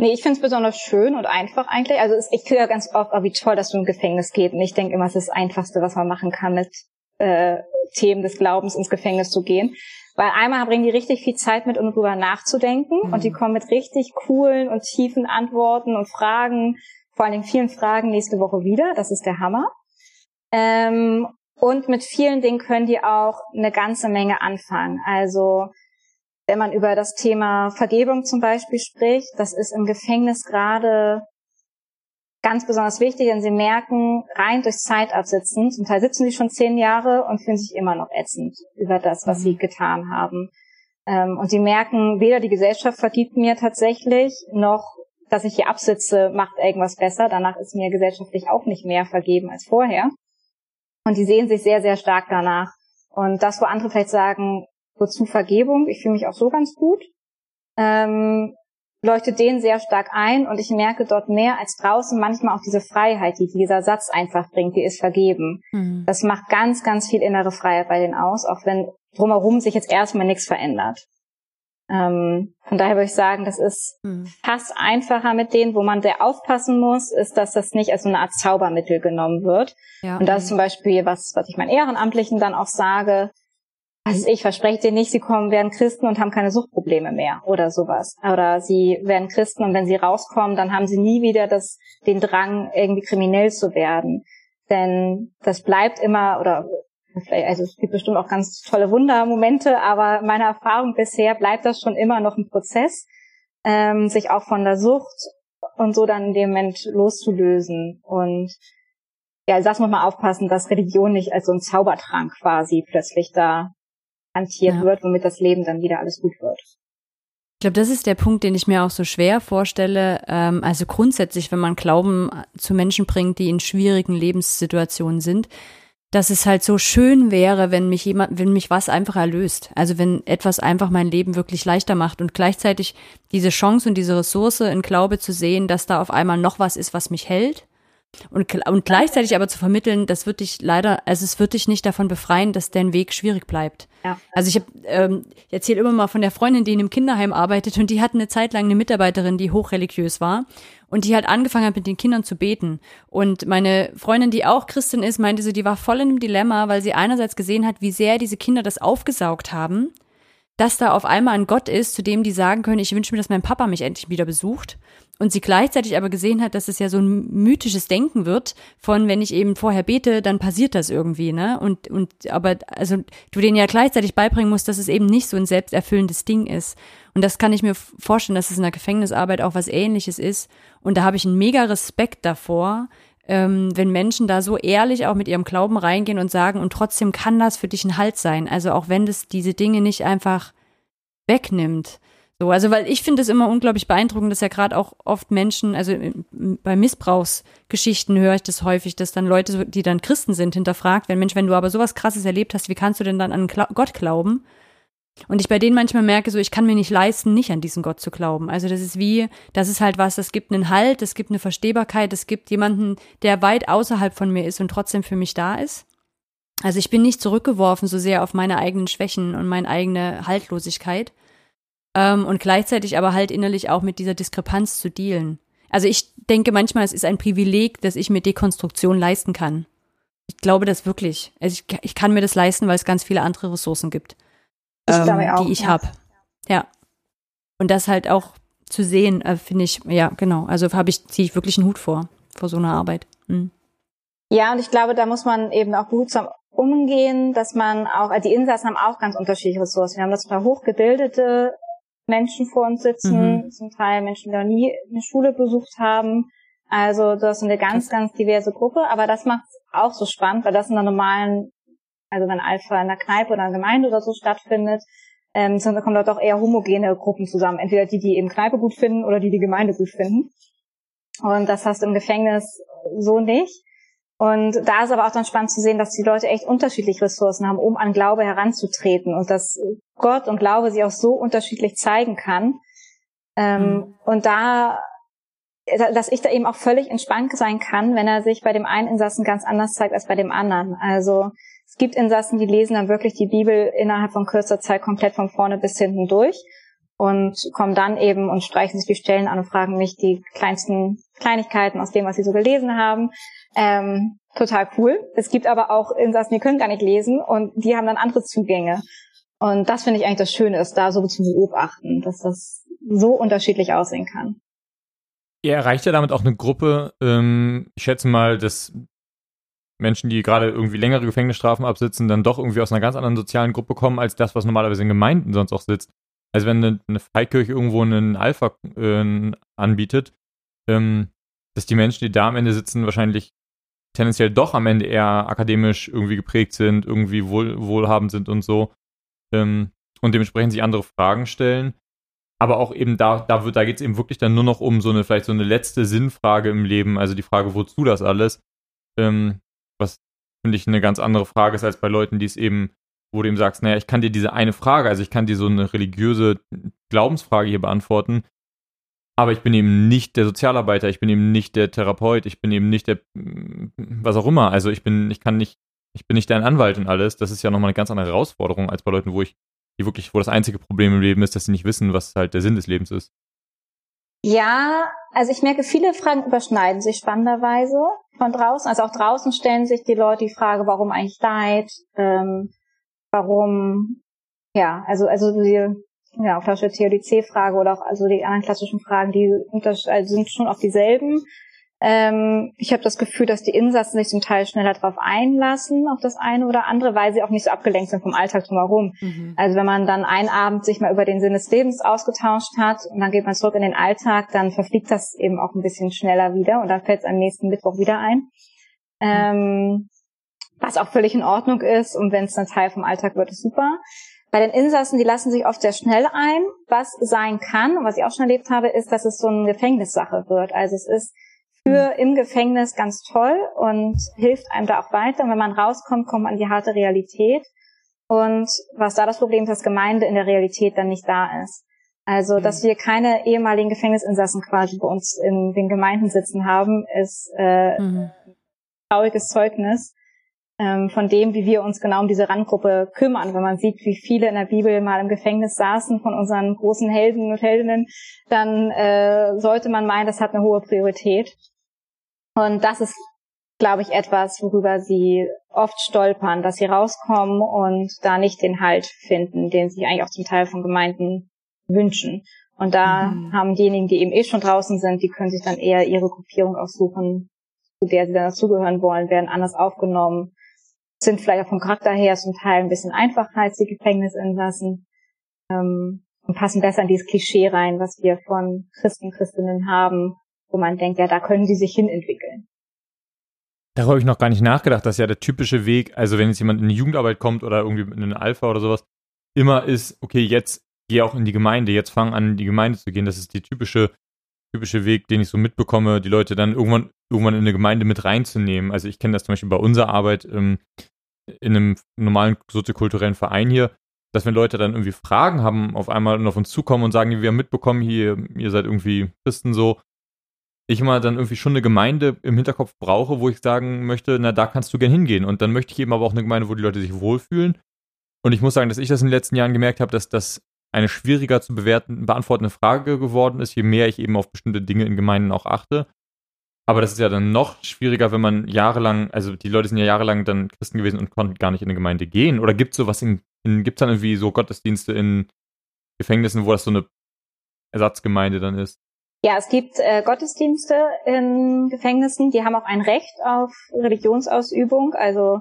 E: Nee, ich finde es besonders schön und einfach eigentlich. Also ich kriege ja ganz oft, oh, wie toll, dass du im Gefängnis gehst. Und ich denke immer, es ist das Einfachste, was man machen kann, mit äh, Themen des Glaubens ins Gefängnis zu gehen. Weil einmal bringen die richtig viel Zeit mit, um darüber nachzudenken. Mhm. Und die kommen mit richtig coolen und tiefen Antworten und Fragen, vor allen Dingen vielen Fragen nächste Woche wieder. Das ist der Hammer. Ähm, und mit vielen Dingen können die auch eine ganze Menge anfangen. Also wenn man über das Thema Vergebung zum Beispiel spricht, das ist im Gefängnis gerade ganz besonders wichtig, denn sie merken, rein durch Zeitabsitzen, zum Teil sitzen sie schon zehn Jahre und fühlen sich immer noch ätzend über das, was sie mhm. getan haben. Ähm, und sie merken, weder die Gesellschaft vergibt mir tatsächlich, noch dass ich hier absitze, macht irgendwas besser. Danach ist mir gesellschaftlich auch nicht mehr vergeben als vorher. Und die sehen sich sehr, sehr stark danach. Und das, wo andere vielleicht sagen, wozu Vergebung, ich fühle mich auch so ganz gut, ähm, leuchtet denen sehr stark ein und ich merke dort mehr als draußen manchmal auch diese Freiheit, die dieser Satz einfach bringt, die ist vergeben. Mhm. Das macht ganz, ganz viel innere Freiheit bei denen aus, auch wenn drumherum sich jetzt erstmal nichts verändert. Ähm, von daher würde ich sagen, das ist mhm. fast einfacher mit denen, wo man sehr aufpassen muss, ist, dass das nicht als so eine Art Zaubermittel genommen wird. Ja. Und das ist zum Beispiel was, was ich meinen Ehrenamtlichen dann auch sage, also ich verspreche dir nicht, sie kommen, werden Christen und haben keine Suchtprobleme mehr oder sowas. Oder sie werden Christen und wenn sie rauskommen, dann haben sie nie wieder das, den Drang, irgendwie kriminell zu werden. Denn das bleibt immer, oder also es gibt bestimmt auch ganz tolle Wundermomente, aber meiner Erfahrung bisher bleibt das schon immer noch ein Prozess, ähm, sich auch von der Sucht und so dann in dem Moment loszulösen. Und ja, also das muss man aufpassen, dass Religion nicht als so ein Zaubertrank quasi plötzlich da hantiert ja. wird, womit das Leben dann wieder alles gut wird.
D: Ich glaube, das ist der Punkt, den ich mir auch so schwer vorstelle. Ähm, also grundsätzlich, wenn man Glauben zu Menschen bringt, die in schwierigen Lebenssituationen sind, dass es halt so schön wäre, wenn mich jemand, wenn mich was einfach erlöst. Also wenn etwas einfach mein Leben wirklich leichter macht und gleichzeitig diese Chance und diese Ressource in Glaube zu sehen, dass da auf einmal noch was ist, was mich hält und, und gleichzeitig aber zu vermitteln, das wird dich leider, also es wird dich nicht davon befreien, dass dein Weg schwierig bleibt. Ja. Also ich, hab, ähm, ich erzähle immer mal von der Freundin, die in einem Kinderheim arbeitet und die hat eine Zeit lang eine Mitarbeiterin, die hochreligiös war und die halt angefangen hat, mit den Kindern zu beten. Und meine Freundin, die auch Christin ist, meinte so, die war voll in einem Dilemma, weil sie einerseits gesehen hat, wie sehr diese Kinder das aufgesaugt haben dass da auf einmal ein Gott ist, zu dem die sagen können, ich wünsche mir, dass mein Papa mich endlich wieder besucht. Und sie gleichzeitig aber gesehen hat, dass es ja so ein mythisches Denken wird, von wenn ich eben vorher bete, dann passiert das irgendwie, ne? Und, und aber also du denen ja gleichzeitig beibringen musst, dass es eben nicht so ein selbsterfüllendes Ding ist. Und das kann ich mir vorstellen, dass es in der Gefängnisarbeit auch was ähnliches ist. Und da habe ich einen mega Respekt davor, ähm, wenn Menschen da so ehrlich auch mit ihrem Glauben reingehen und sagen, und trotzdem kann das für dich ein Halt sein. Also auch wenn das diese Dinge nicht einfach wegnimmt. So, also weil ich finde es immer unglaublich beeindruckend, dass ja gerade auch oft Menschen, also bei Missbrauchsgeschichten höre ich das häufig, dass dann Leute, die dann Christen sind, hinterfragt werden, Mensch, wenn du aber sowas krasses erlebt hast, wie kannst du denn dann an Gott glauben? Und ich bei denen manchmal merke, so ich kann mir nicht leisten, nicht an diesen Gott zu glauben. Also das ist wie, das ist halt was, es gibt einen Halt, es gibt eine Verstehbarkeit, es gibt jemanden, der weit außerhalb von mir ist und trotzdem für mich da ist. Also ich bin nicht zurückgeworfen so sehr auf meine eigenen Schwächen und meine eigene Haltlosigkeit. Ähm, und gleichzeitig aber halt innerlich auch mit dieser Diskrepanz zu dealen. Also ich denke manchmal, es ist ein Privileg, dass ich mir Dekonstruktion leisten kann. Ich glaube das wirklich. Also ich, ich kann mir das leisten, weil es ganz viele andere Ressourcen gibt ähm, ich auch, die ich ja. habe. Ja. Und das halt auch zu sehen, äh, finde ich, ja, genau. Also habe ich, ziehe ich wirklich einen Hut vor, vor so einer Arbeit. Mhm.
E: Ja, und ich glaube, da muss man eben auch behutsam umgehen, dass man auch, also die Insassen haben auch ganz unterschiedliche Ressourcen. Wir haben das zwar hochgebildete Menschen vor uns sitzen, mhm. zum Teil Menschen, die noch nie eine Schule besucht haben. Also das ist eine ganz, ganz diverse Gruppe, aber das macht es auch so spannend, weil das in der normalen, also wenn Alpha in der Kneipe oder in der Gemeinde oder so stattfindet, ähm, dann kommen dort auch eher homogene Gruppen zusammen. Entweder die, die eben Kneipe gut finden oder die, die Gemeinde gut finden. Und das hast du im Gefängnis so nicht. Und da ist aber auch dann spannend zu sehen, dass die Leute echt unterschiedliche Ressourcen haben, um an Glaube heranzutreten und dass Gott und Glaube sich auch so unterschiedlich zeigen kann. Ähm, mhm. Und da, dass ich da eben auch völlig entspannt sein kann, wenn er sich bei dem einen Insassen ganz anders zeigt als bei dem anderen. Also es gibt Insassen, die lesen dann wirklich die Bibel innerhalb von kürzer Zeit komplett von vorne bis hinten durch und kommen dann eben und streichen sich die Stellen an und fragen mich die kleinsten Kleinigkeiten aus dem, was sie so gelesen haben. Ähm, total cool. Es gibt aber auch Insassen, die können gar nicht lesen und die haben dann andere Zugänge. Und das finde ich eigentlich das Schöne, ist da so zu beobachten, dass das so unterschiedlich aussehen kann.
B: Ihr erreicht ja damit auch eine Gruppe, ähm, ich schätze mal, dass Menschen, die gerade irgendwie längere Gefängnisstrafen absitzen, dann doch irgendwie aus einer ganz anderen sozialen Gruppe kommen, als das, was normalerweise in Gemeinden sonst auch sitzt. Also wenn eine, eine Freikirche irgendwo einen Alpha äh, anbietet, ähm, dass die Menschen, die da am Ende sitzen, wahrscheinlich tendenziell doch am Ende eher akademisch irgendwie geprägt sind, irgendwie wohl, wohlhabend sind und so. Ähm, und dementsprechend sich andere Fragen stellen. Aber auch eben da, da wird, da geht es eben wirklich dann nur noch um so eine, vielleicht so eine letzte Sinnfrage im Leben, also die Frage, wozu das alles? Ähm, was finde ich eine ganz andere Frage ist als bei Leuten, die es eben, wo du eben sagst, naja, ich kann dir diese eine Frage, also ich kann dir so eine religiöse Glaubensfrage hier beantworten, aber ich bin eben nicht der Sozialarbeiter, ich bin eben nicht der Therapeut, ich bin eben nicht der was auch immer. Also ich bin, ich kann nicht, ich bin nicht dein Anwalt und alles. Das ist ja nochmal eine ganz andere Herausforderung als bei Leuten, wo ich, die wirklich, wo das einzige Problem im Leben ist, dass sie nicht wissen, was halt der Sinn des Lebens ist.
E: Ja, also ich merke, viele Fragen überschneiden sich spannenderweise von draußen. Also auch draußen stellen sich die Leute die Frage, warum eigentlich Leid, ähm, warum, ja, also, also die, ja, klassische Theodizee-Frage oder auch also die anderen klassischen Fragen, die also sind schon auch dieselben. Ähm, ich habe das Gefühl, dass die Insassen sich zum Teil schneller darauf einlassen, auf das eine oder andere, weil sie auch nicht so abgelenkt sind vom Alltag drumherum. Mhm. Also wenn man dann einen Abend sich mal über den Sinn des Lebens ausgetauscht hat und dann geht man zurück in den Alltag, dann verfliegt das eben auch ein bisschen schneller wieder und dann fällt es am nächsten Mittwoch wieder ein. Ähm, was auch völlig in Ordnung ist und wenn es dann Teil vom Alltag wird, ist super. Bei den Insassen, die lassen sich oft sehr schnell ein. Was sein kann, und was ich auch schon erlebt habe, ist, dass es so eine Gefängnissache wird. Also es ist für im Gefängnis ganz toll und hilft einem da auch weiter. Und wenn man rauskommt, kommt man an die harte Realität. Und was da das Problem ist, dass Gemeinde in der Realität dann nicht da ist. Also, dass wir keine ehemaligen Gefängnisinsassen quasi bei uns in den Gemeinden sitzen haben, ist äh, mhm. trauriges Zeugnis ähm, von dem, wie wir uns genau um diese Randgruppe kümmern. Wenn man sieht, wie viele in der Bibel mal im Gefängnis saßen von unseren großen Helden und Heldinnen, dann äh, sollte man meinen, das hat eine hohe Priorität. Und das ist, glaube ich, etwas, worüber sie oft stolpern, dass sie rauskommen und da nicht den Halt finden, den sie eigentlich auch zum Teil von Gemeinden wünschen. Und da mhm. haben diejenigen, die eben eh schon draußen sind, die können sich dann eher ihre Gruppierung aussuchen, zu der sie dann dazugehören wollen, werden anders aufgenommen, sind vielleicht auch vom Charakter her zum Teil ein bisschen einfacher als die Gefängnisinsassen ähm, und passen besser in dieses Klischee rein, was wir von Christen, Christinnen haben, wo man denkt, ja, da können die sich hinentwickeln.
B: Darüber habe ich noch gar nicht nachgedacht, dass ja der typische Weg, also wenn jetzt jemand in die Jugendarbeit kommt oder irgendwie in eine Alpha oder sowas, immer ist, okay, jetzt geh auch in die Gemeinde, jetzt fang an, in die Gemeinde zu gehen. Das ist die typische, typische Weg, den ich so mitbekomme, die Leute dann irgendwann, irgendwann in eine Gemeinde mit reinzunehmen. Also ich kenne das zum Beispiel bei unserer Arbeit ähm, in einem normalen soziokulturellen Verein hier, dass wenn Leute dann irgendwie Fragen haben, auf einmal und auf uns zukommen und sagen, wir haben mitbekommen, hier, ihr seid irgendwie Christen so, ich mal dann irgendwie schon eine Gemeinde im Hinterkopf brauche, wo ich sagen möchte, na, da kannst du gern hingehen. Und dann möchte ich eben aber auch eine Gemeinde, wo die Leute sich wohlfühlen. Und ich muss sagen, dass ich das in den letzten Jahren gemerkt habe, dass das eine schwieriger zu bewerten, beantwortende Frage geworden ist, je mehr ich eben auf bestimmte Dinge in Gemeinden auch achte. Aber das ist ja dann noch schwieriger, wenn man jahrelang, also die Leute sind ja jahrelang dann Christen gewesen und konnten gar nicht in eine Gemeinde gehen. Oder gibt es sowas in, in gibt es dann irgendwie so Gottesdienste in Gefängnissen, wo das so eine Ersatzgemeinde dann ist.
E: Ja, es gibt äh, Gottesdienste in Gefängnissen, die haben auch ein Recht auf Religionsausübung. Also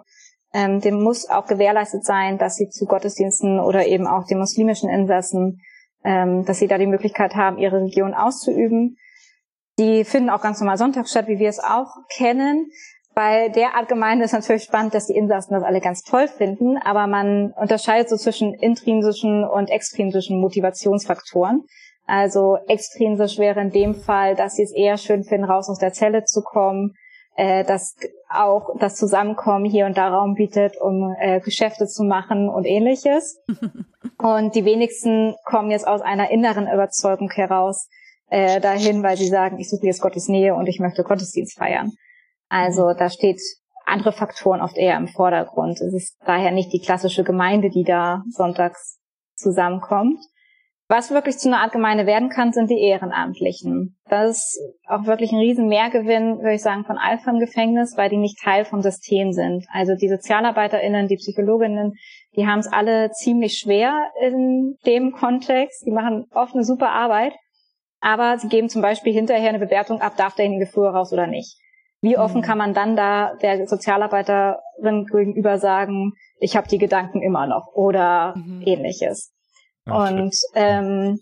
E: ähm, dem muss auch gewährleistet sein, dass sie zu Gottesdiensten oder eben auch den muslimischen Insassen, ähm, dass sie da die Möglichkeit haben, ihre Religion auszuüben. Die finden auch ganz normal Sonntag statt, wie wir es auch kennen. Bei der Art Gemeinde ist natürlich spannend, dass die Insassen das alle ganz toll finden, aber man unterscheidet so zwischen intrinsischen und extrinsischen Motivationsfaktoren. Also extrinsisch wäre in dem Fall, dass sie es eher schön finden, raus aus der Zelle zu kommen, äh, dass auch das Zusammenkommen hier und da Raum bietet, um äh, Geschäfte zu machen und ähnliches. und die wenigsten kommen jetzt aus einer inneren Überzeugung heraus äh, dahin, weil sie sagen, ich suche jetzt Gottes Nähe und ich möchte Gottesdienst feiern. Also mhm. da steht andere Faktoren oft eher im Vordergrund. Es ist daher nicht die klassische Gemeinde, die da sonntags zusammenkommt. Was wirklich zu einer Art Gemeinde werden kann, sind die Ehrenamtlichen. Das ist auch wirklich ein riesen Mehrgewinn, würde ich sagen, von Alpha im Gefängnis, weil die nicht Teil vom System sind. Also die SozialarbeiterInnen, die Psychologinnen, die haben es alle ziemlich schwer in dem Kontext. Die machen oft eine super Arbeit, aber sie geben zum Beispiel hinterher eine Bewertung ab, darf derjenige früher raus oder nicht. Wie offen mhm. kann man dann da der Sozialarbeiterin gegenüber sagen, ich habe die Gedanken immer noch oder mhm. ähnliches. Und ähm,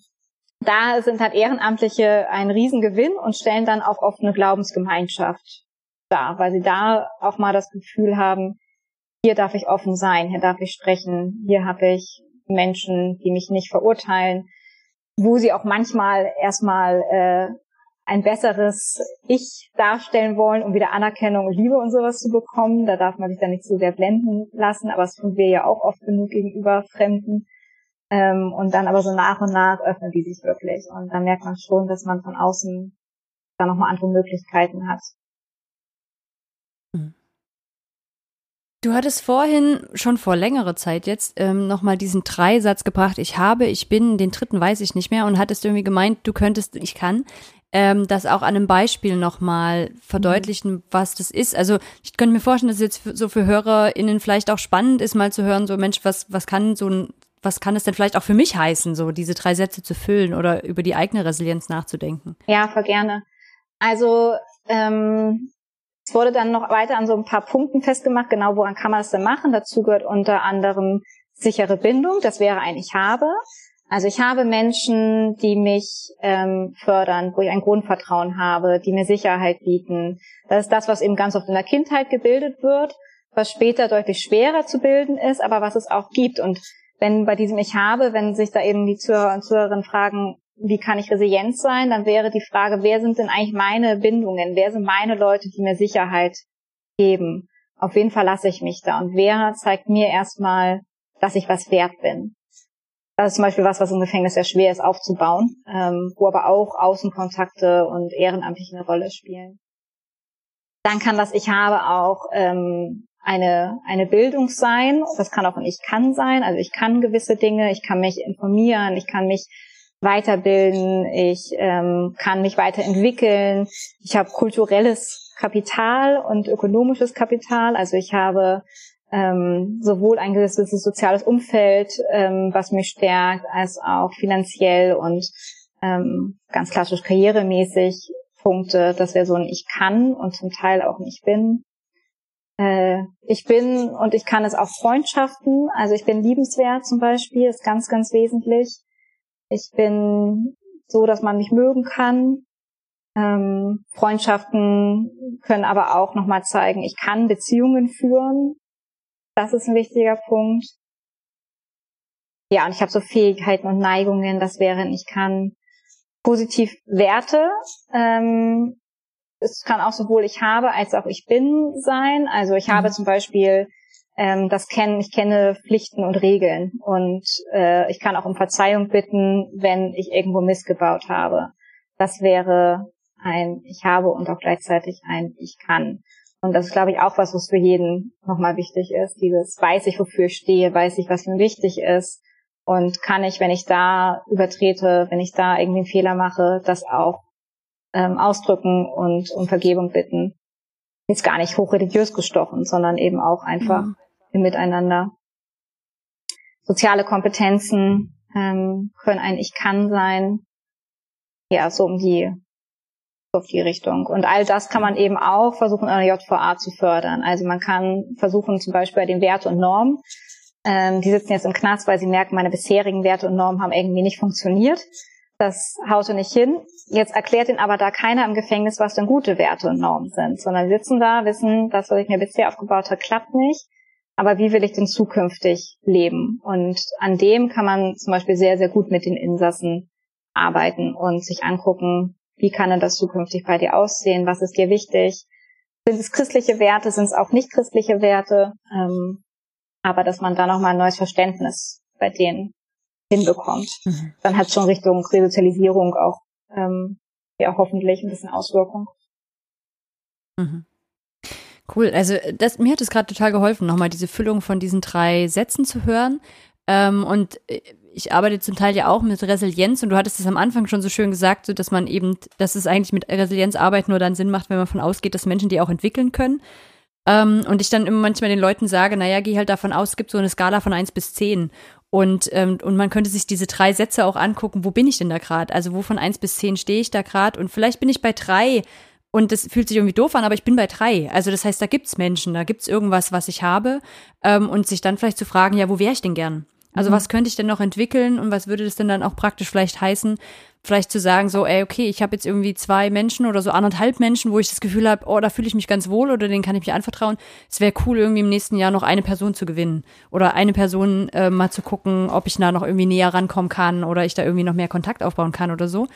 E: da sind halt Ehrenamtliche ein Riesengewinn und stellen dann auch oft eine Glaubensgemeinschaft dar, weil sie da auch mal das Gefühl haben, hier darf ich offen sein, hier darf ich sprechen, hier habe ich Menschen, die mich nicht verurteilen, wo sie auch manchmal erstmal äh, ein besseres Ich darstellen wollen, um wieder Anerkennung und Liebe und sowas zu bekommen. Da darf man sich dann nicht so sehr blenden lassen, aber das tun wir ja auch oft genug gegenüber Fremden. Ähm, und dann aber so nach und nach öffnen die sich wirklich. Und dann merkt man schon, dass man von außen da nochmal andere Möglichkeiten hat.
D: Du hattest vorhin schon vor längerer Zeit jetzt ähm, nochmal diesen Dreisatz gebracht, ich habe, ich bin, den dritten weiß ich nicht mehr und hattest irgendwie gemeint, du könntest, ich kann, ähm, das auch an einem Beispiel nochmal verdeutlichen, was das ist. Also ich könnte mir vorstellen, dass es jetzt so für HörerInnen vielleicht auch spannend ist, mal zu hören, so Mensch, was, was kann so ein was kann es denn vielleicht auch für mich heißen, so diese drei Sätze zu füllen oder über die eigene Resilienz nachzudenken?
E: Ja, voll gerne. Also ähm, es wurde dann noch weiter an so ein paar Punkten festgemacht, genau woran kann man das denn machen. Dazu gehört unter anderem sichere Bindung, das wäre ein Ich habe. Also ich habe Menschen, die mich ähm, fördern, wo ich ein Grundvertrauen habe, die mir Sicherheit bieten. Das ist das, was eben ganz oft in der Kindheit gebildet wird, was später deutlich schwerer zu bilden ist, aber was es auch gibt. Und wenn bei diesem Ich habe, wenn sich da eben die Zuhörer und Zuhörerinnen fragen, wie kann ich resilient sein, dann wäre die Frage, wer sind denn eigentlich meine Bindungen? Wer sind meine Leute, die mir Sicherheit geben? Auf wen verlasse ich mich da? Und wer zeigt mir erstmal, dass ich was wert bin? Das ist zum Beispiel was, was im Gefängnis sehr schwer ist aufzubauen, ähm, wo aber auch Außenkontakte und Ehrenamtliche eine Rolle spielen. Dann kann das Ich habe auch ähm, eine, eine Bildung sein. Das kann auch ein Ich kann sein. Also ich kann gewisse Dinge, ich kann mich informieren, ich kann mich weiterbilden, ich ähm, kann mich weiterentwickeln. Ich habe kulturelles Kapital und ökonomisches Kapital. Also ich habe ähm, sowohl ein gewisses soziales Umfeld, ähm, was mich stärkt, als auch finanziell und ähm, ganz klassisch karrieremäßig Punkte. Das wäre so ein Ich kann und zum Teil auch ein Ich bin. Äh, ich bin und ich kann es auch Freundschaften, also ich bin liebenswert zum Beispiel, ist ganz, ganz wesentlich. Ich bin so, dass man mich mögen kann. Ähm, Freundschaften können aber auch nochmal zeigen, ich kann Beziehungen führen. Das ist ein wichtiger Punkt. Ja, und ich habe so Fähigkeiten und Neigungen, das wären, ich kann positiv Werte ähm, es kann auch sowohl ich habe als auch ich bin sein. Also ich mhm. habe zum Beispiel ähm, das kennen, ich kenne Pflichten und Regeln und äh, ich kann auch um Verzeihung bitten, wenn ich irgendwo missgebaut habe. Das wäre ein Ich habe und auch gleichzeitig ein Ich kann. Und das ist, glaube ich, auch was, was für jeden nochmal wichtig ist. Dieses weiß ich, wofür ich stehe, weiß ich, was mir wichtig ist. Und kann ich, wenn ich da übertrete, wenn ich da irgendwie einen Fehler mache, das auch ähm, ausdrücken und um Vergebung bitten. Jetzt gar nicht hochreligiös gestochen, sondern eben auch einfach mhm. im Miteinander. Soziale Kompetenzen ähm, können ein Ich kann sein. ja, so um die auf die Richtung. Und all das kann man eben auch versuchen, an der JVA zu fördern. Also man kann versuchen, zum Beispiel bei den Werte und Normen, ähm, die sitzen jetzt im Knast, weil sie merken, meine bisherigen Werte und Normen haben irgendwie nicht funktioniert. Das haute nicht hin. Jetzt erklärt ihnen aber da keiner im Gefängnis, was denn gute Werte und Normen sind, sondern sitzen da, wissen, das, was ich mir bisher aufgebaut habe, klappt nicht. Aber wie will ich denn zukünftig leben? Und an dem kann man zum Beispiel sehr, sehr gut mit den Insassen arbeiten und sich angucken, wie kann denn das zukünftig bei dir aussehen? Was ist dir wichtig? Sind es christliche Werte? Sind es auch nicht christliche Werte? Ähm, aber dass man da nochmal ein neues Verständnis bei denen hinbekommt. Mhm. Dann hat schon Richtung Resozialisierung auch ähm, ja hoffentlich ein bisschen Auswirkung.
D: Mhm. Cool, also das, mir hat es gerade total geholfen, nochmal diese Füllung von diesen drei Sätzen zu hören. Ähm, und äh, ich arbeite zum Teil ja auch mit Resilienz und du hattest es am Anfang schon so schön gesagt, so dass man eben, dass es eigentlich mit Resilienzarbeit nur dann Sinn macht, wenn man davon ausgeht, dass Menschen die auch entwickeln können. Ähm, und ich dann immer manchmal den Leuten sage, naja, geh halt davon aus, es gibt so eine Skala von eins bis zehn und, ähm, und man könnte sich diese drei Sätze auch angucken, wo bin ich denn da gerade? Also wo von eins bis zehn stehe ich da gerade? Und vielleicht bin ich bei drei und das fühlt sich irgendwie doof an, aber ich bin bei drei. Also das heißt, da gibt's Menschen, da gibt's irgendwas, was ich habe. Ähm, und sich dann vielleicht zu fragen, ja, wo wäre ich denn gern? Also mhm. was könnte ich denn noch entwickeln und was würde das denn dann auch praktisch vielleicht heißen, vielleicht zu sagen, so, ey, okay, ich habe jetzt irgendwie zwei Menschen oder so anderthalb Menschen, wo ich das Gefühl habe, oh, da fühle ich mich ganz wohl oder denen kann ich mich anvertrauen. Es wäre cool, irgendwie im nächsten Jahr noch eine Person zu gewinnen oder eine Person äh, mal zu gucken, ob ich da noch irgendwie näher rankommen kann oder ich da irgendwie noch mehr Kontakt aufbauen kann oder so.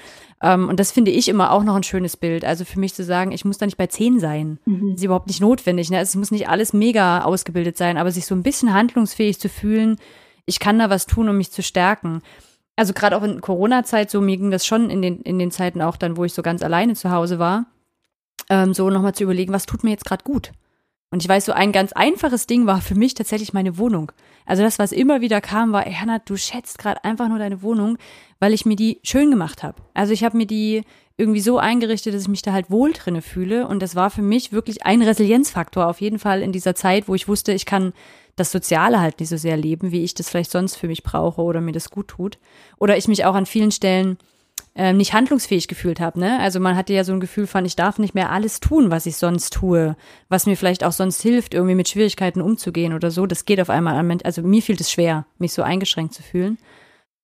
D: Ähm, und das finde ich immer auch noch ein schönes Bild. Also für mich zu sagen, ich muss da nicht bei zehn sein. Mhm. Das ist überhaupt nicht notwendig. Ne? Also es muss nicht alles mega ausgebildet sein, aber sich so ein bisschen handlungsfähig zu fühlen, ich kann da was tun, um mich zu stärken also gerade auch in Corona-Zeit, so mir ging das schon in den, in den Zeiten auch dann, wo ich so ganz alleine zu Hause war, ähm, so nochmal zu überlegen, was tut mir jetzt gerade gut? Und ich weiß, so ein ganz einfaches Ding war für mich tatsächlich meine Wohnung. Also das, was immer wieder kam, war, ey, du schätzt gerade einfach nur deine Wohnung, weil ich mir die schön gemacht habe. Also ich habe mir die irgendwie so eingerichtet, dass ich mich da halt wohl drinne fühle. Und das war für mich wirklich ein Resilienzfaktor auf jeden Fall in dieser Zeit, wo ich wusste, ich kann das Soziale halt nicht so sehr leben, wie ich das vielleicht sonst für mich brauche oder mir das gut tut. Oder ich mich auch an vielen Stellen äh, nicht handlungsfähig gefühlt habe. Ne? Also man hatte ja so ein Gefühl von, ich darf nicht mehr alles tun, was ich sonst tue, was mir vielleicht auch sonst hilft, irgendwie mit Schwierigkeiten umzugehen oder so. Das geht auf einmal an. Also mir fiel es schwer, mich so eingeschränkt zu fühlen.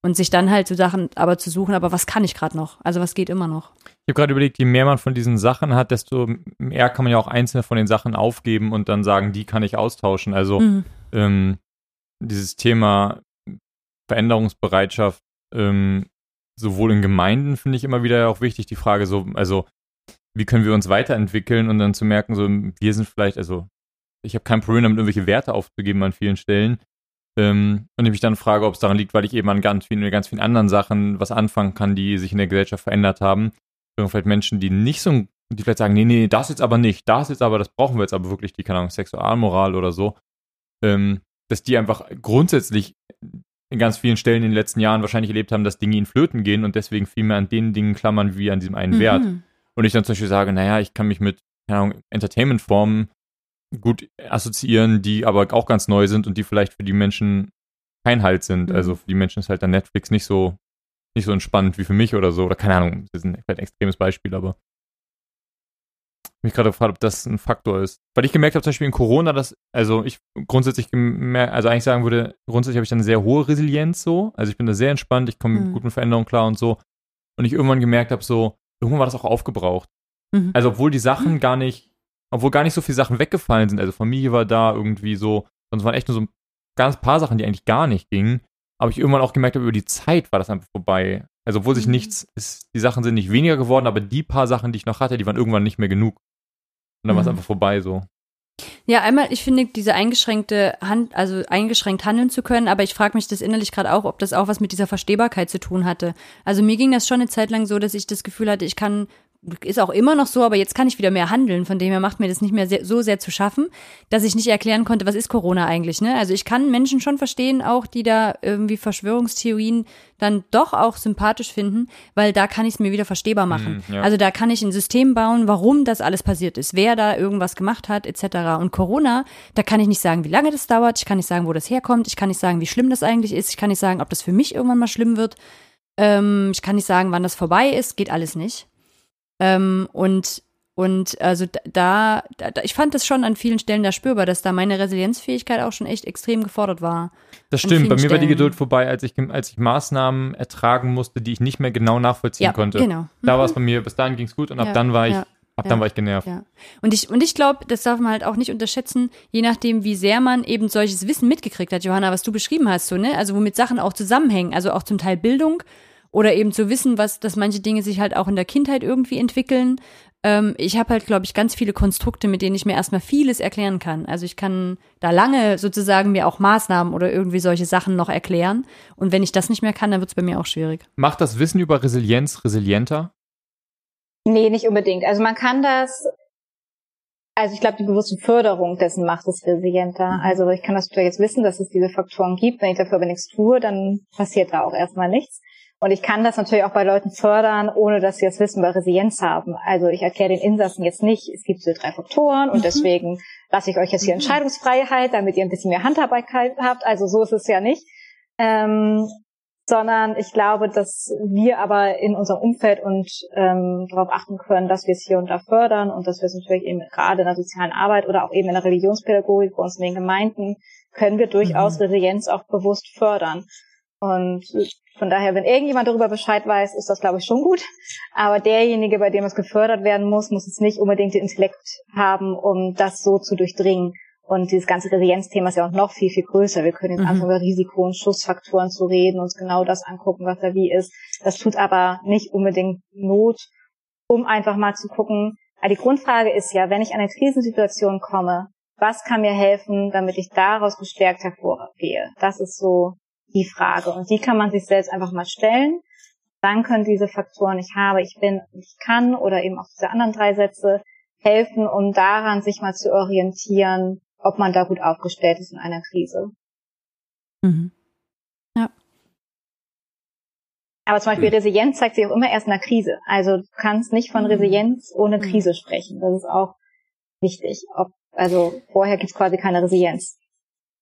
D: Und sich dann halt so Sachen aber zu suchen, aber was kann ich gerade noch? Also was geht immer noch?
B: Ich habe gerade überlegt, je mehr man von diesen Sachen hat, desto mehr kann man ja auch einzelne von den Sachen aufgeben und dann sagen, die kann ich austauschen. Also mhm ähm, dieses Thema Veränderungsbereitschaft ähm, sowohl in Gemeinden finde ich immer wieder auch wichtig. Die Frage so, also wie können wir uns weiterentwickeln und dann zu merken, so wir sind vielleicht, also ich habe kein Problem damit, irgendwelche Werte aufzugeben an vielen Stellen. Ähm, und ich mich dann frage, ob es daran liegt, weil ich eben an ganz vielen, ganz vielen anderen Sachen was anfangen kann, die sich in der Gesellschaft verändert haben. Vielleicht Menschen, die nicht so, die vielleicht sagen, nee, nee, das jetzt aber nicht, das jetzt aber, das brauchen wir jetzt aber wirklich, die, keine Ahnung, Sexualmoral oder so ähm, dass die einfach grundsätzlich in ganz vielen Stellen in den letzten Jahren wahrscheinlich erlebt haben, dass Dinge ihnen flöten gehen und deswegen viel mehr an den Dingen klammern wie an diesem einen mhm. Wert. Und ich dann zum Beispiel sage, naja, ich kann mich mit Entertainment-Formen gut assoziieren, die aber auch ganz neu sind und die vielleicht für die Menschen kein Halt sind. Mhm. Also für die Menschen ist halt dann Netflix nicht so nicht so entspannt wie für mich oder so. Oder keine Ahnung, das ist ein, ein extremes Beispiel, aber mich gerade gefragt, ob das ein Faktor ist. Weil ich gemerkt habe, zum Beispiel in Corona, dass, also ich grundsätzlich gemerkt, also eigentlich sagen würde, grundsätzlich habe ich dann eine sehr hohe Resilienz so. Also ich bin da sehr entspannt, ich komme mhm. mit Veränderungen klar und so. Und ich irgendwann gemerkt habe, so, irgendwann war das auch aufgebraucht. Mhm. Also obwohl die Sachen mhm. gar nicht, obwohl gar nicht so viele Sachen weggefallen sind, also Familie war da irgendwie so, sonst waren echt nur so ein ganz paar Sachen, die eigentlich gar nicht gingen. Aber ich irgendwann auch gemerkt habe, über die Zeit war das einfach vorbei. Also obwohl sich mhm. nichts, ist, die Sachen sind nicht weniger geworden, aber die paar Sachen, die ich noch hatte, die waren irgendwann nicht mehr genug. Und dann mhm. war es einfach vorbei so.
D: Ja, einmal, ich finde, diese eingeschränkte Hand, also eingeschränkt handeln zu können, aber ich frage mich das innerlich gerade auch, ob das auch was mit dieser Verstehbarkeit zu tun hatte. Also mir ging das schon eine Zeit lang so, dass ich das Gefühl hatte, ich kann ist auch immer noch so, aber jetzt kann ich wieder mehr handeln. Von dem her macht mir das nicht mehr sehr, so sehr zu schaffen, dass ich nicht erklären konnte, was ist Corona eigentlich. Ne? Also ich kann Menschen schon verstehen, auch die da irgendwie Verschwörungstheorien dann doch auch sympathisch finden, weil da kann ich es mir wieder verstehbar machen. Mm, ja. Also da kann ich ein System bauen, warum das alles passiert ist, wer da irgendwas gemacht hat, etc. Und Corona, da kann ich nicht sagen, wie lange das dauert, ich kann nicht sagen, wo das herkommt, ich kann nicht sagen, wie schlimm das eigentlich ist, ich kann nicht sagen, ob das für mich irgendwann mal schlimm wird. Ähm, ich kann nicht sagen, wann das vorbei ist, geht alles nicht. Ähm, und und also da, da, ich fand das schon an vielen Stellen da spürbar, dass da meine Resilienzfähigkeit auch schon echt extrem gefordert war.
B: Das stimmt, bei mir Stellen. war die Geduld vorbei, als ich, als ich Maßnahmen ertragen musste, die ich nicht mehr genau nachvollziehen
D: ja,
B: konnte.
D: Genau.
B: Da war es mhm. bei mir, bis dahin ging es gut und ab ja, dann war ich, ja, ab dann war ich genervt.
D: Und ich, und ich glaube, das darf man halt auch nicht unterschätzen, je nachdem, wie sehr man eben solches Wissen mitgekriegt hat, Johanna, was du beschrieben hast, so, ne? Also womit Sachen auch zusammenhängen, also auch zum Teil Bildung oder eben zu wissen, was, dass manche Dinge sich halt auch in der Kindheit irgendwie entwickeln. Ähm, ich habe halt, glaube ich, ganz viele Konstrukte, mit denen ich mir erstmal vieles erklären kann. Also ich kann da lange sozusagen mir auch Maßnahmen oder irgendwie solche Sachen noch erklären. Und wenn ich das nicht mehr kann, dann wird es bei mir auch schwierig.
B: Macht das Wissen über Resilienz resilienter?
E: Nee, nicht unbedingt. Also man kann das also ich glaube, die bewusste Förderung dessen macht es resilienter. Mhm. Also ich kann das jetzt wissen, dass es diese Faktoren gibt. Wenn ich dafür aber nichts tue, dann passiert da auch erstmal nichts. Und ich kann das natürlich auch bei Leuten fördern, ohne dass sie das Wissen über Resilienz haben. Also ich erkläre den Insassen jetzt nicht, es gibt diese drei Faktoren und mhm. deswegen lasse ich euch jetzt hier mhm. Entscheidungsfreiheit, damit ihr ein bisschen mehr Handhabbarkeit habt. Also so ist es ja nicht. Ähm, sondern ich glaube, dass wir aber in unserem Umfeld und ähm, darauf achten können, dass wir es hier und da fördern und dass wir es natürlich eben gerade in der sozialen Arbeit oder auch eben in der Religionspädagogik bei uns in den Gemeinden können wir durchaus mhm. Resilienz auch bewusst fördern. Und von daher, wenn irgendjemand darüber Bescheid weiß, ist das, glaube ich, schon gut. Aber derjenige, bei dem es gefördert werden muss, muss es nicht unbedingt den Intellekt haben, um das so zu durchdringen. Und dieses ganze Resilienzthema ist ja auch noch viel, viel größer. Wir können jetzt mhm. anfangen, über Risiko und Schussfaktoren zu reden, uns genau das angucken, was da wie ist. Das tut aber nicht unbedingt Not, um einfach mal zu gucken. Aber die Grundfrage ist ja, wenn ich an eine Krisensituation komme, was kann mir helfen, damit ich daraus gestärkt hervorgehe? Das ist so die Frage. Und die kann man sich selbst einfach mal stellen. Dann können diese Faktoren, ich habe, ich bin, ich kann oder eben auch diese anderen drei Sätze helfen, um daran sich mal zu orientieren, ob man da gut aufgestellt ist in einer Krise. Mhm.
D: Ja.
E: Aber zum Beispiel Resilienz zeigt sich auch immer erst in der Krise. Also du kannst nicht von mhm. Resilienz ohne mhm. Krise sprechen. Das ist auch wichtig. Ob, also vorher gibt es quasi keine Resilienz.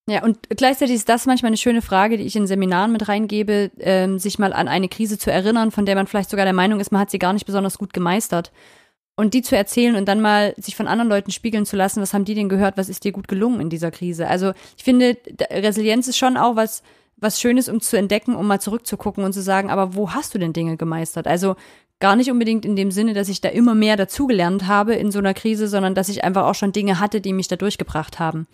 D: Ja, und gleichzeitig ist das manchmal eine schöne Frage, die ich in Seminaren mit reingebe, ähm, sich mal an eine Krise zu erinnern, von der man vielleicht sogar der Meinung ist, man hat sie gar nicht besonders gut gemeistert. Und die zu erzählen und dann mal sich von anderen Leuten spiegeln zu lassen, was haben die denn gehört, was ist dir gut gelungen in dieser Krise? Also ich finde, Resilienz ist schon auch was, was Schönes, um zu entdecken, um mal zurückzugucken und zu sagen, aber wo hast du denn Dinge gemeistert? Also gar nicht unbedingt in dem Sinne, dass ich da immer mehr dazugelernt habe in so einer Krise, sondern dass ich einfach auch schon Dinge hatte, die mich da durchgebracht haben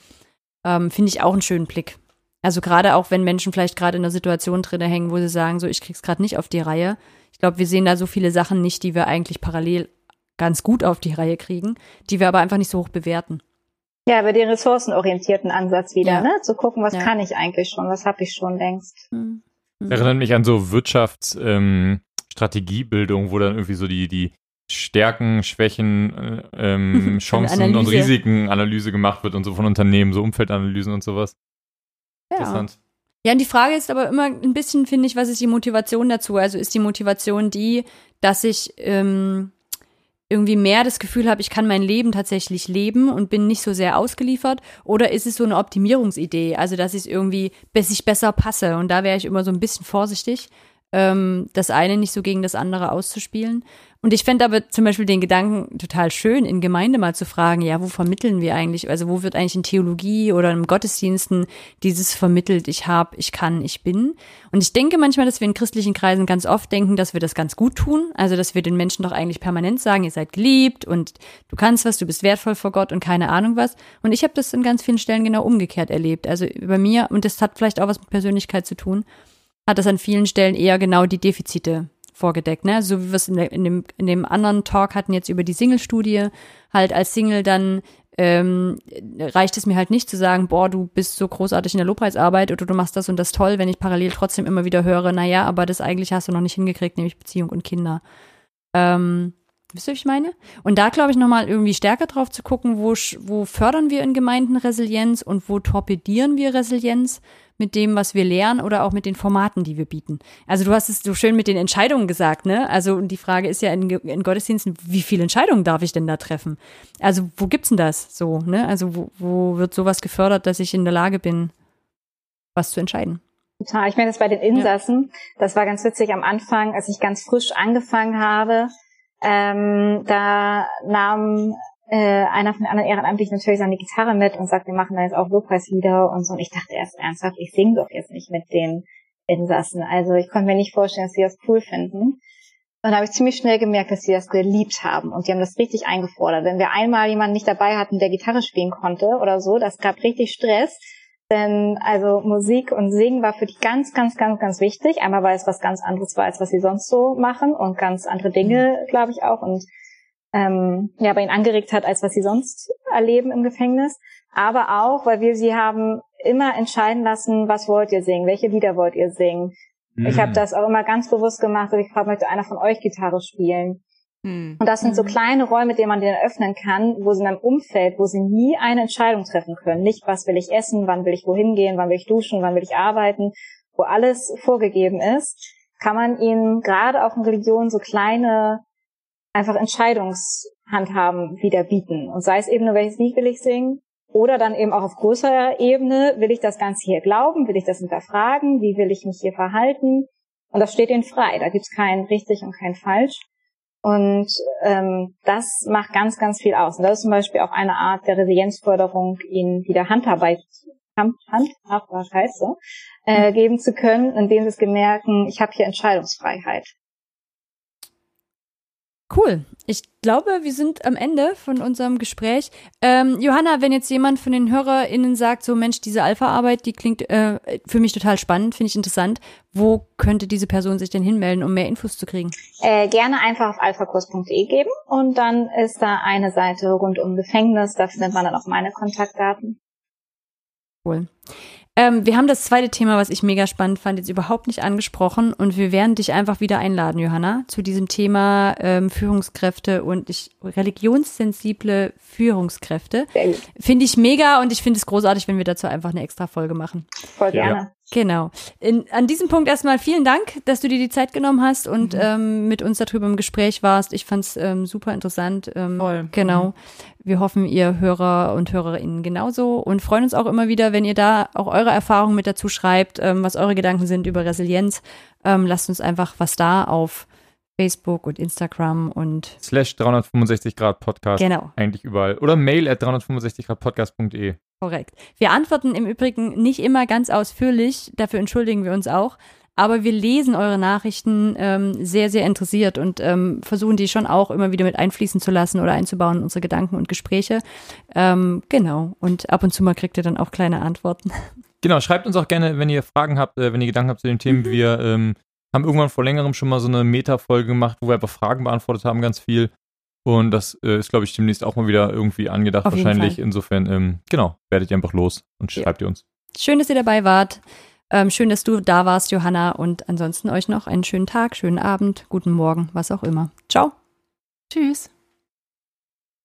D: ähm, finde ich auch einen schönen Blick. Also gerade auch, wenn Menschen vielleicht gerade in einer Situation drin hängen, wo sie sagen, so ich krieg's gerade nicht auf die Reihe. Ich glaube, wir sehen da so viele Sachen nicht, die wir eigentlich parallel ganz gut auf die Reihe kriegen, die wir aber einfach nicht so hoch bewerten.
E: Ja, über den ressourcenorientierten Ansatz wieder, ja. ne? Zu gucken, was ja. kann ich eigentlich schon, was habe ich schon längst. Mhm.
B: Erinnert mich an so Wirtschaftsstrategiebildung, ähm, wo dann irgendwie so die, die Stärken, Schwächen, äh, ähm, Chancen und Risiken Analyse gemacht wird und so von Unternehmen, so Umfeldanalysen und sowas.
D: Ja. Interessant. Ja, und die Frage ist aber immer ein bisschen, finde ich, was ist die Motivation dazu? Also ist die Motivation die, dass ich ähm, irgendwie mehr das Gefühl habe, ich kann mein Leben tatsächlich leben und bin nicht so sehr ausgeliefert? Oder ist es so eine Optimierungsidee? Also, dass ich irgendwie, bis ich besser passe? Und da wäre ich immer so ein bisschen vorsichtig, ähm, das eine nicht so gegen das andere auszuspielen. Und ich fände aber zum Beispiel den Gedanken total schön, in Gemeinde mal zu fragen, ja, wo vermitteln wir eigentlich, also wo wird eigentlich in Theologie oder im Gottesdiensten dieses vermittelt, ich habe, ich kann, ich bin. Und ich denke manchmal, dass wir in christlichen Kreisen ganz oft denken, dass wir das ganz gut tun, also dass wir den Menschen doch eigentlich permanent sagen, ihr seid geliebt und du kannst was, du bist wertvoll vor Gott und keine Ahnung was. Und ich habe das in ganz vielen Stellen genau umgekehrt erlebt. Also bei mir, und das hat vielleicht auch was mit Persönlichkeit zu tun, hat das an vielen Stellen eher genau die Defizite vorgedeckt, ne? So wie wir es in, in, dem, in dem anderen Talk hatten jetzt über die Single-Studie, halt als Single dann ähm, reicht es mir halt nicht zu sagen, boah, du bist so großartig in der Lobpreisarbeit oder du machst das und das toll, wenn ich parallel trotzdem immer wieder höre, naja, aber das eigentlich hast du noch nicht hingekriegt, nämlich Beziehung und Kinder. Ähm, wisst ihr, was ich meine? Und da glaube ich nochmal irgendwie stärker drauf zu gucken, wo, wo fördern wir in Gemeinden Resilienz und wo torpedieren wir Resilienz mit dem, was wir lernen oder auch mit den Formaten, die wir bieten. Also du hast es so schön mit den Entscheidungen gesagt, ne? Also die Frage ist ja in, in Gottesdiensten, wie viele Entscheidungen darf ich denn da treffen? Also wo gibt's denn das so, ne? Also wo, wo wird sowas gefördert, dass ich in der Lage bin, was zu entscheiden?
E: Total. Ich meine, das bei den Insassen, ja. das war ganz witzig am Anfang, als ich ganz frisch angefangen habe, ähm, da nahm äh, einer von den anderen Ehrenamtlichen natürlich seine Gitarre mit und sagt, wir machen da jetzt auch Lobpreislieder und so. Und ich dachte erst ernsthaft, ich singe doch jetzt nicht mit den Insassen. Also ich konnte mir nicht vorstellen, dass sie das cool finden. Und da habe ich ziemlich schnell gemerkt, dass sie das geliebt haben und die haben das richtig eingefordert. Wenn wir einmal jemanden nicht dabei hatten, der Gitarre spielen konnte oder so, das gab richtig Stress. Denn also Musik und Singen war für die ganz, ganz, ganz, ganz wichtig. Einmal, weil es was ganz anderes war, als was sie sonst so machen und ganz andere Dinge, glaube ich auch. Und ähm, ja, bei ihnen angeregt hat, als was sie sonst erleben im Gefängnis. Aber auch, weil wir sie haben immer entscheiden lassen, was wollt ihr singen, welche Lieder wollt ihr singen. Mhm. Ich habe das auch immer ganz bewusst gemacht, dass ich frage, möchte einer von euch Gitarre spielen. Mhm. Und das sind so mhm. kleine Räume, die man denen öffnen kann, wo sie in einem Umfeld, wo sie nie eine Entscheidung treffen können. Nicht, was will ich essen, wann will ich wohin gehen, wann will ich duschen, wann will ich arbeiten, wo alles vorgegeben ist, kann man ihnen gerade auch in Religion so kleine einfach Entscheidungshandhaben wieder bieten. Und sei es eben nur, welches Lied will ich singen, oder dann eben auch auf größerer Ebene, will ich das Ganze hier glauben, will ich das hinterfragen, wie will ich mich hier verhalten? Und das steht ihnen frei, da gibt's kein richtig und kein falsch. Und ähm, das macht ganz, ganz viel aus. Und das ist zum Beispiel auch eine Art der Resilienzförderung, ihnen wieder Handarbeit, Handarbeit heißt so, äh, geben zu können, indem sie es gemerken, ich habe hier Entscheidungsfreiheit.
D: Cool. Ich glaube, wir sind am Ende von unserem Gespräch. Ähm, Johanna, wenn jetzt jemand von den HörerInnen sagt, so Mensch, diese Alpha-Arbeit, die klingt äh, für mich total spannend, finde ich interessant. Wo könnte diese Person sich denn hinmelden, um mehr Infos zu kriegen?
E: Äh, gerne einfach auf alphakurs.de geben und dann ist da eine Seite rund um Gefängnis, da findet man dann auch meine Kontaktdaten.
D: Cool. Ähm, wir haben das zweite Thema, was ich mega spannend fand, jetzt überhaupt nicht angesprochen und wir werden dich einfach wieder einladen, Johanna, zu diesem Thema ähm, Führungskräfte und ich, religionssensible Führungskräfte. Finde ich mega und ich finde es großartig, wenn wir dazu einfach eine extra Folge machen.
E: Voll gerne. Ja.
D: Genau. In, an diesem Punkt erstmal vielen Dank, dass du dir die Zeit genommen hast und mhm. ähm, mit uns darüber im Gespräch warst. Ich fand es ähm, super interessant. Ähm, Voll. Genau. Mhm. Wir hoffen, ihr Hörer und Hörerinnen genauso und freuen uns auch immer wieder, wenn ihr da auch eure Erfahrungen mit dazu schreibt, ähm, was eure Gedanken sind über Resilienz. Ähm, lasst uns einfach was da auf Facebook und Instagram und
B: slash 365 Grad Podcast.
D: Genau.
B: Eigentlich überall. Oder mail at 365 Grad Podcast.de.
D: Korrekt. Wir antworten im Übrigen nicht immer ganz ausführlich, dafür entschuldigen wir uns auch. Aber wir lesen eure Nachrichten ähm, sehr, sehr interessiert und ähm, versuchen die schon auch immer wieder mit einfließen zu lassen oder einzubauen in unsere Gedanken und Gespräche. Ähm, genau. Und ab und zu mal kriegt ihr dann auch kleine Antworten.
B: Genau, schreibt uns auch gerne, wenn ihr Fragen habt, äh, wenn ihr Gedanken habt zu den Themen. Mhm. Wir ähm, haben irgendwann vor längerem schon mal so eine Meta-Folge gemacht, wo wir einfach Fragen beantwortet haben, ganz viel. Und das äh, ist, glaube ich, demnächst auch mal wieder irgendwie angedacht, Auf wahrscheinlich. Insofern, ähm, genau, werdet ihr einfach los und schreibt ja. ihr uns.
D: Schön, dass ihr dabei wart. Ähm, schön, dass du da warst, Johanna. Und ansonsten euch noch einen schönen Tag, schönen Abend, guten Morgen, was auch immer. Ciao.
C: Tschüss.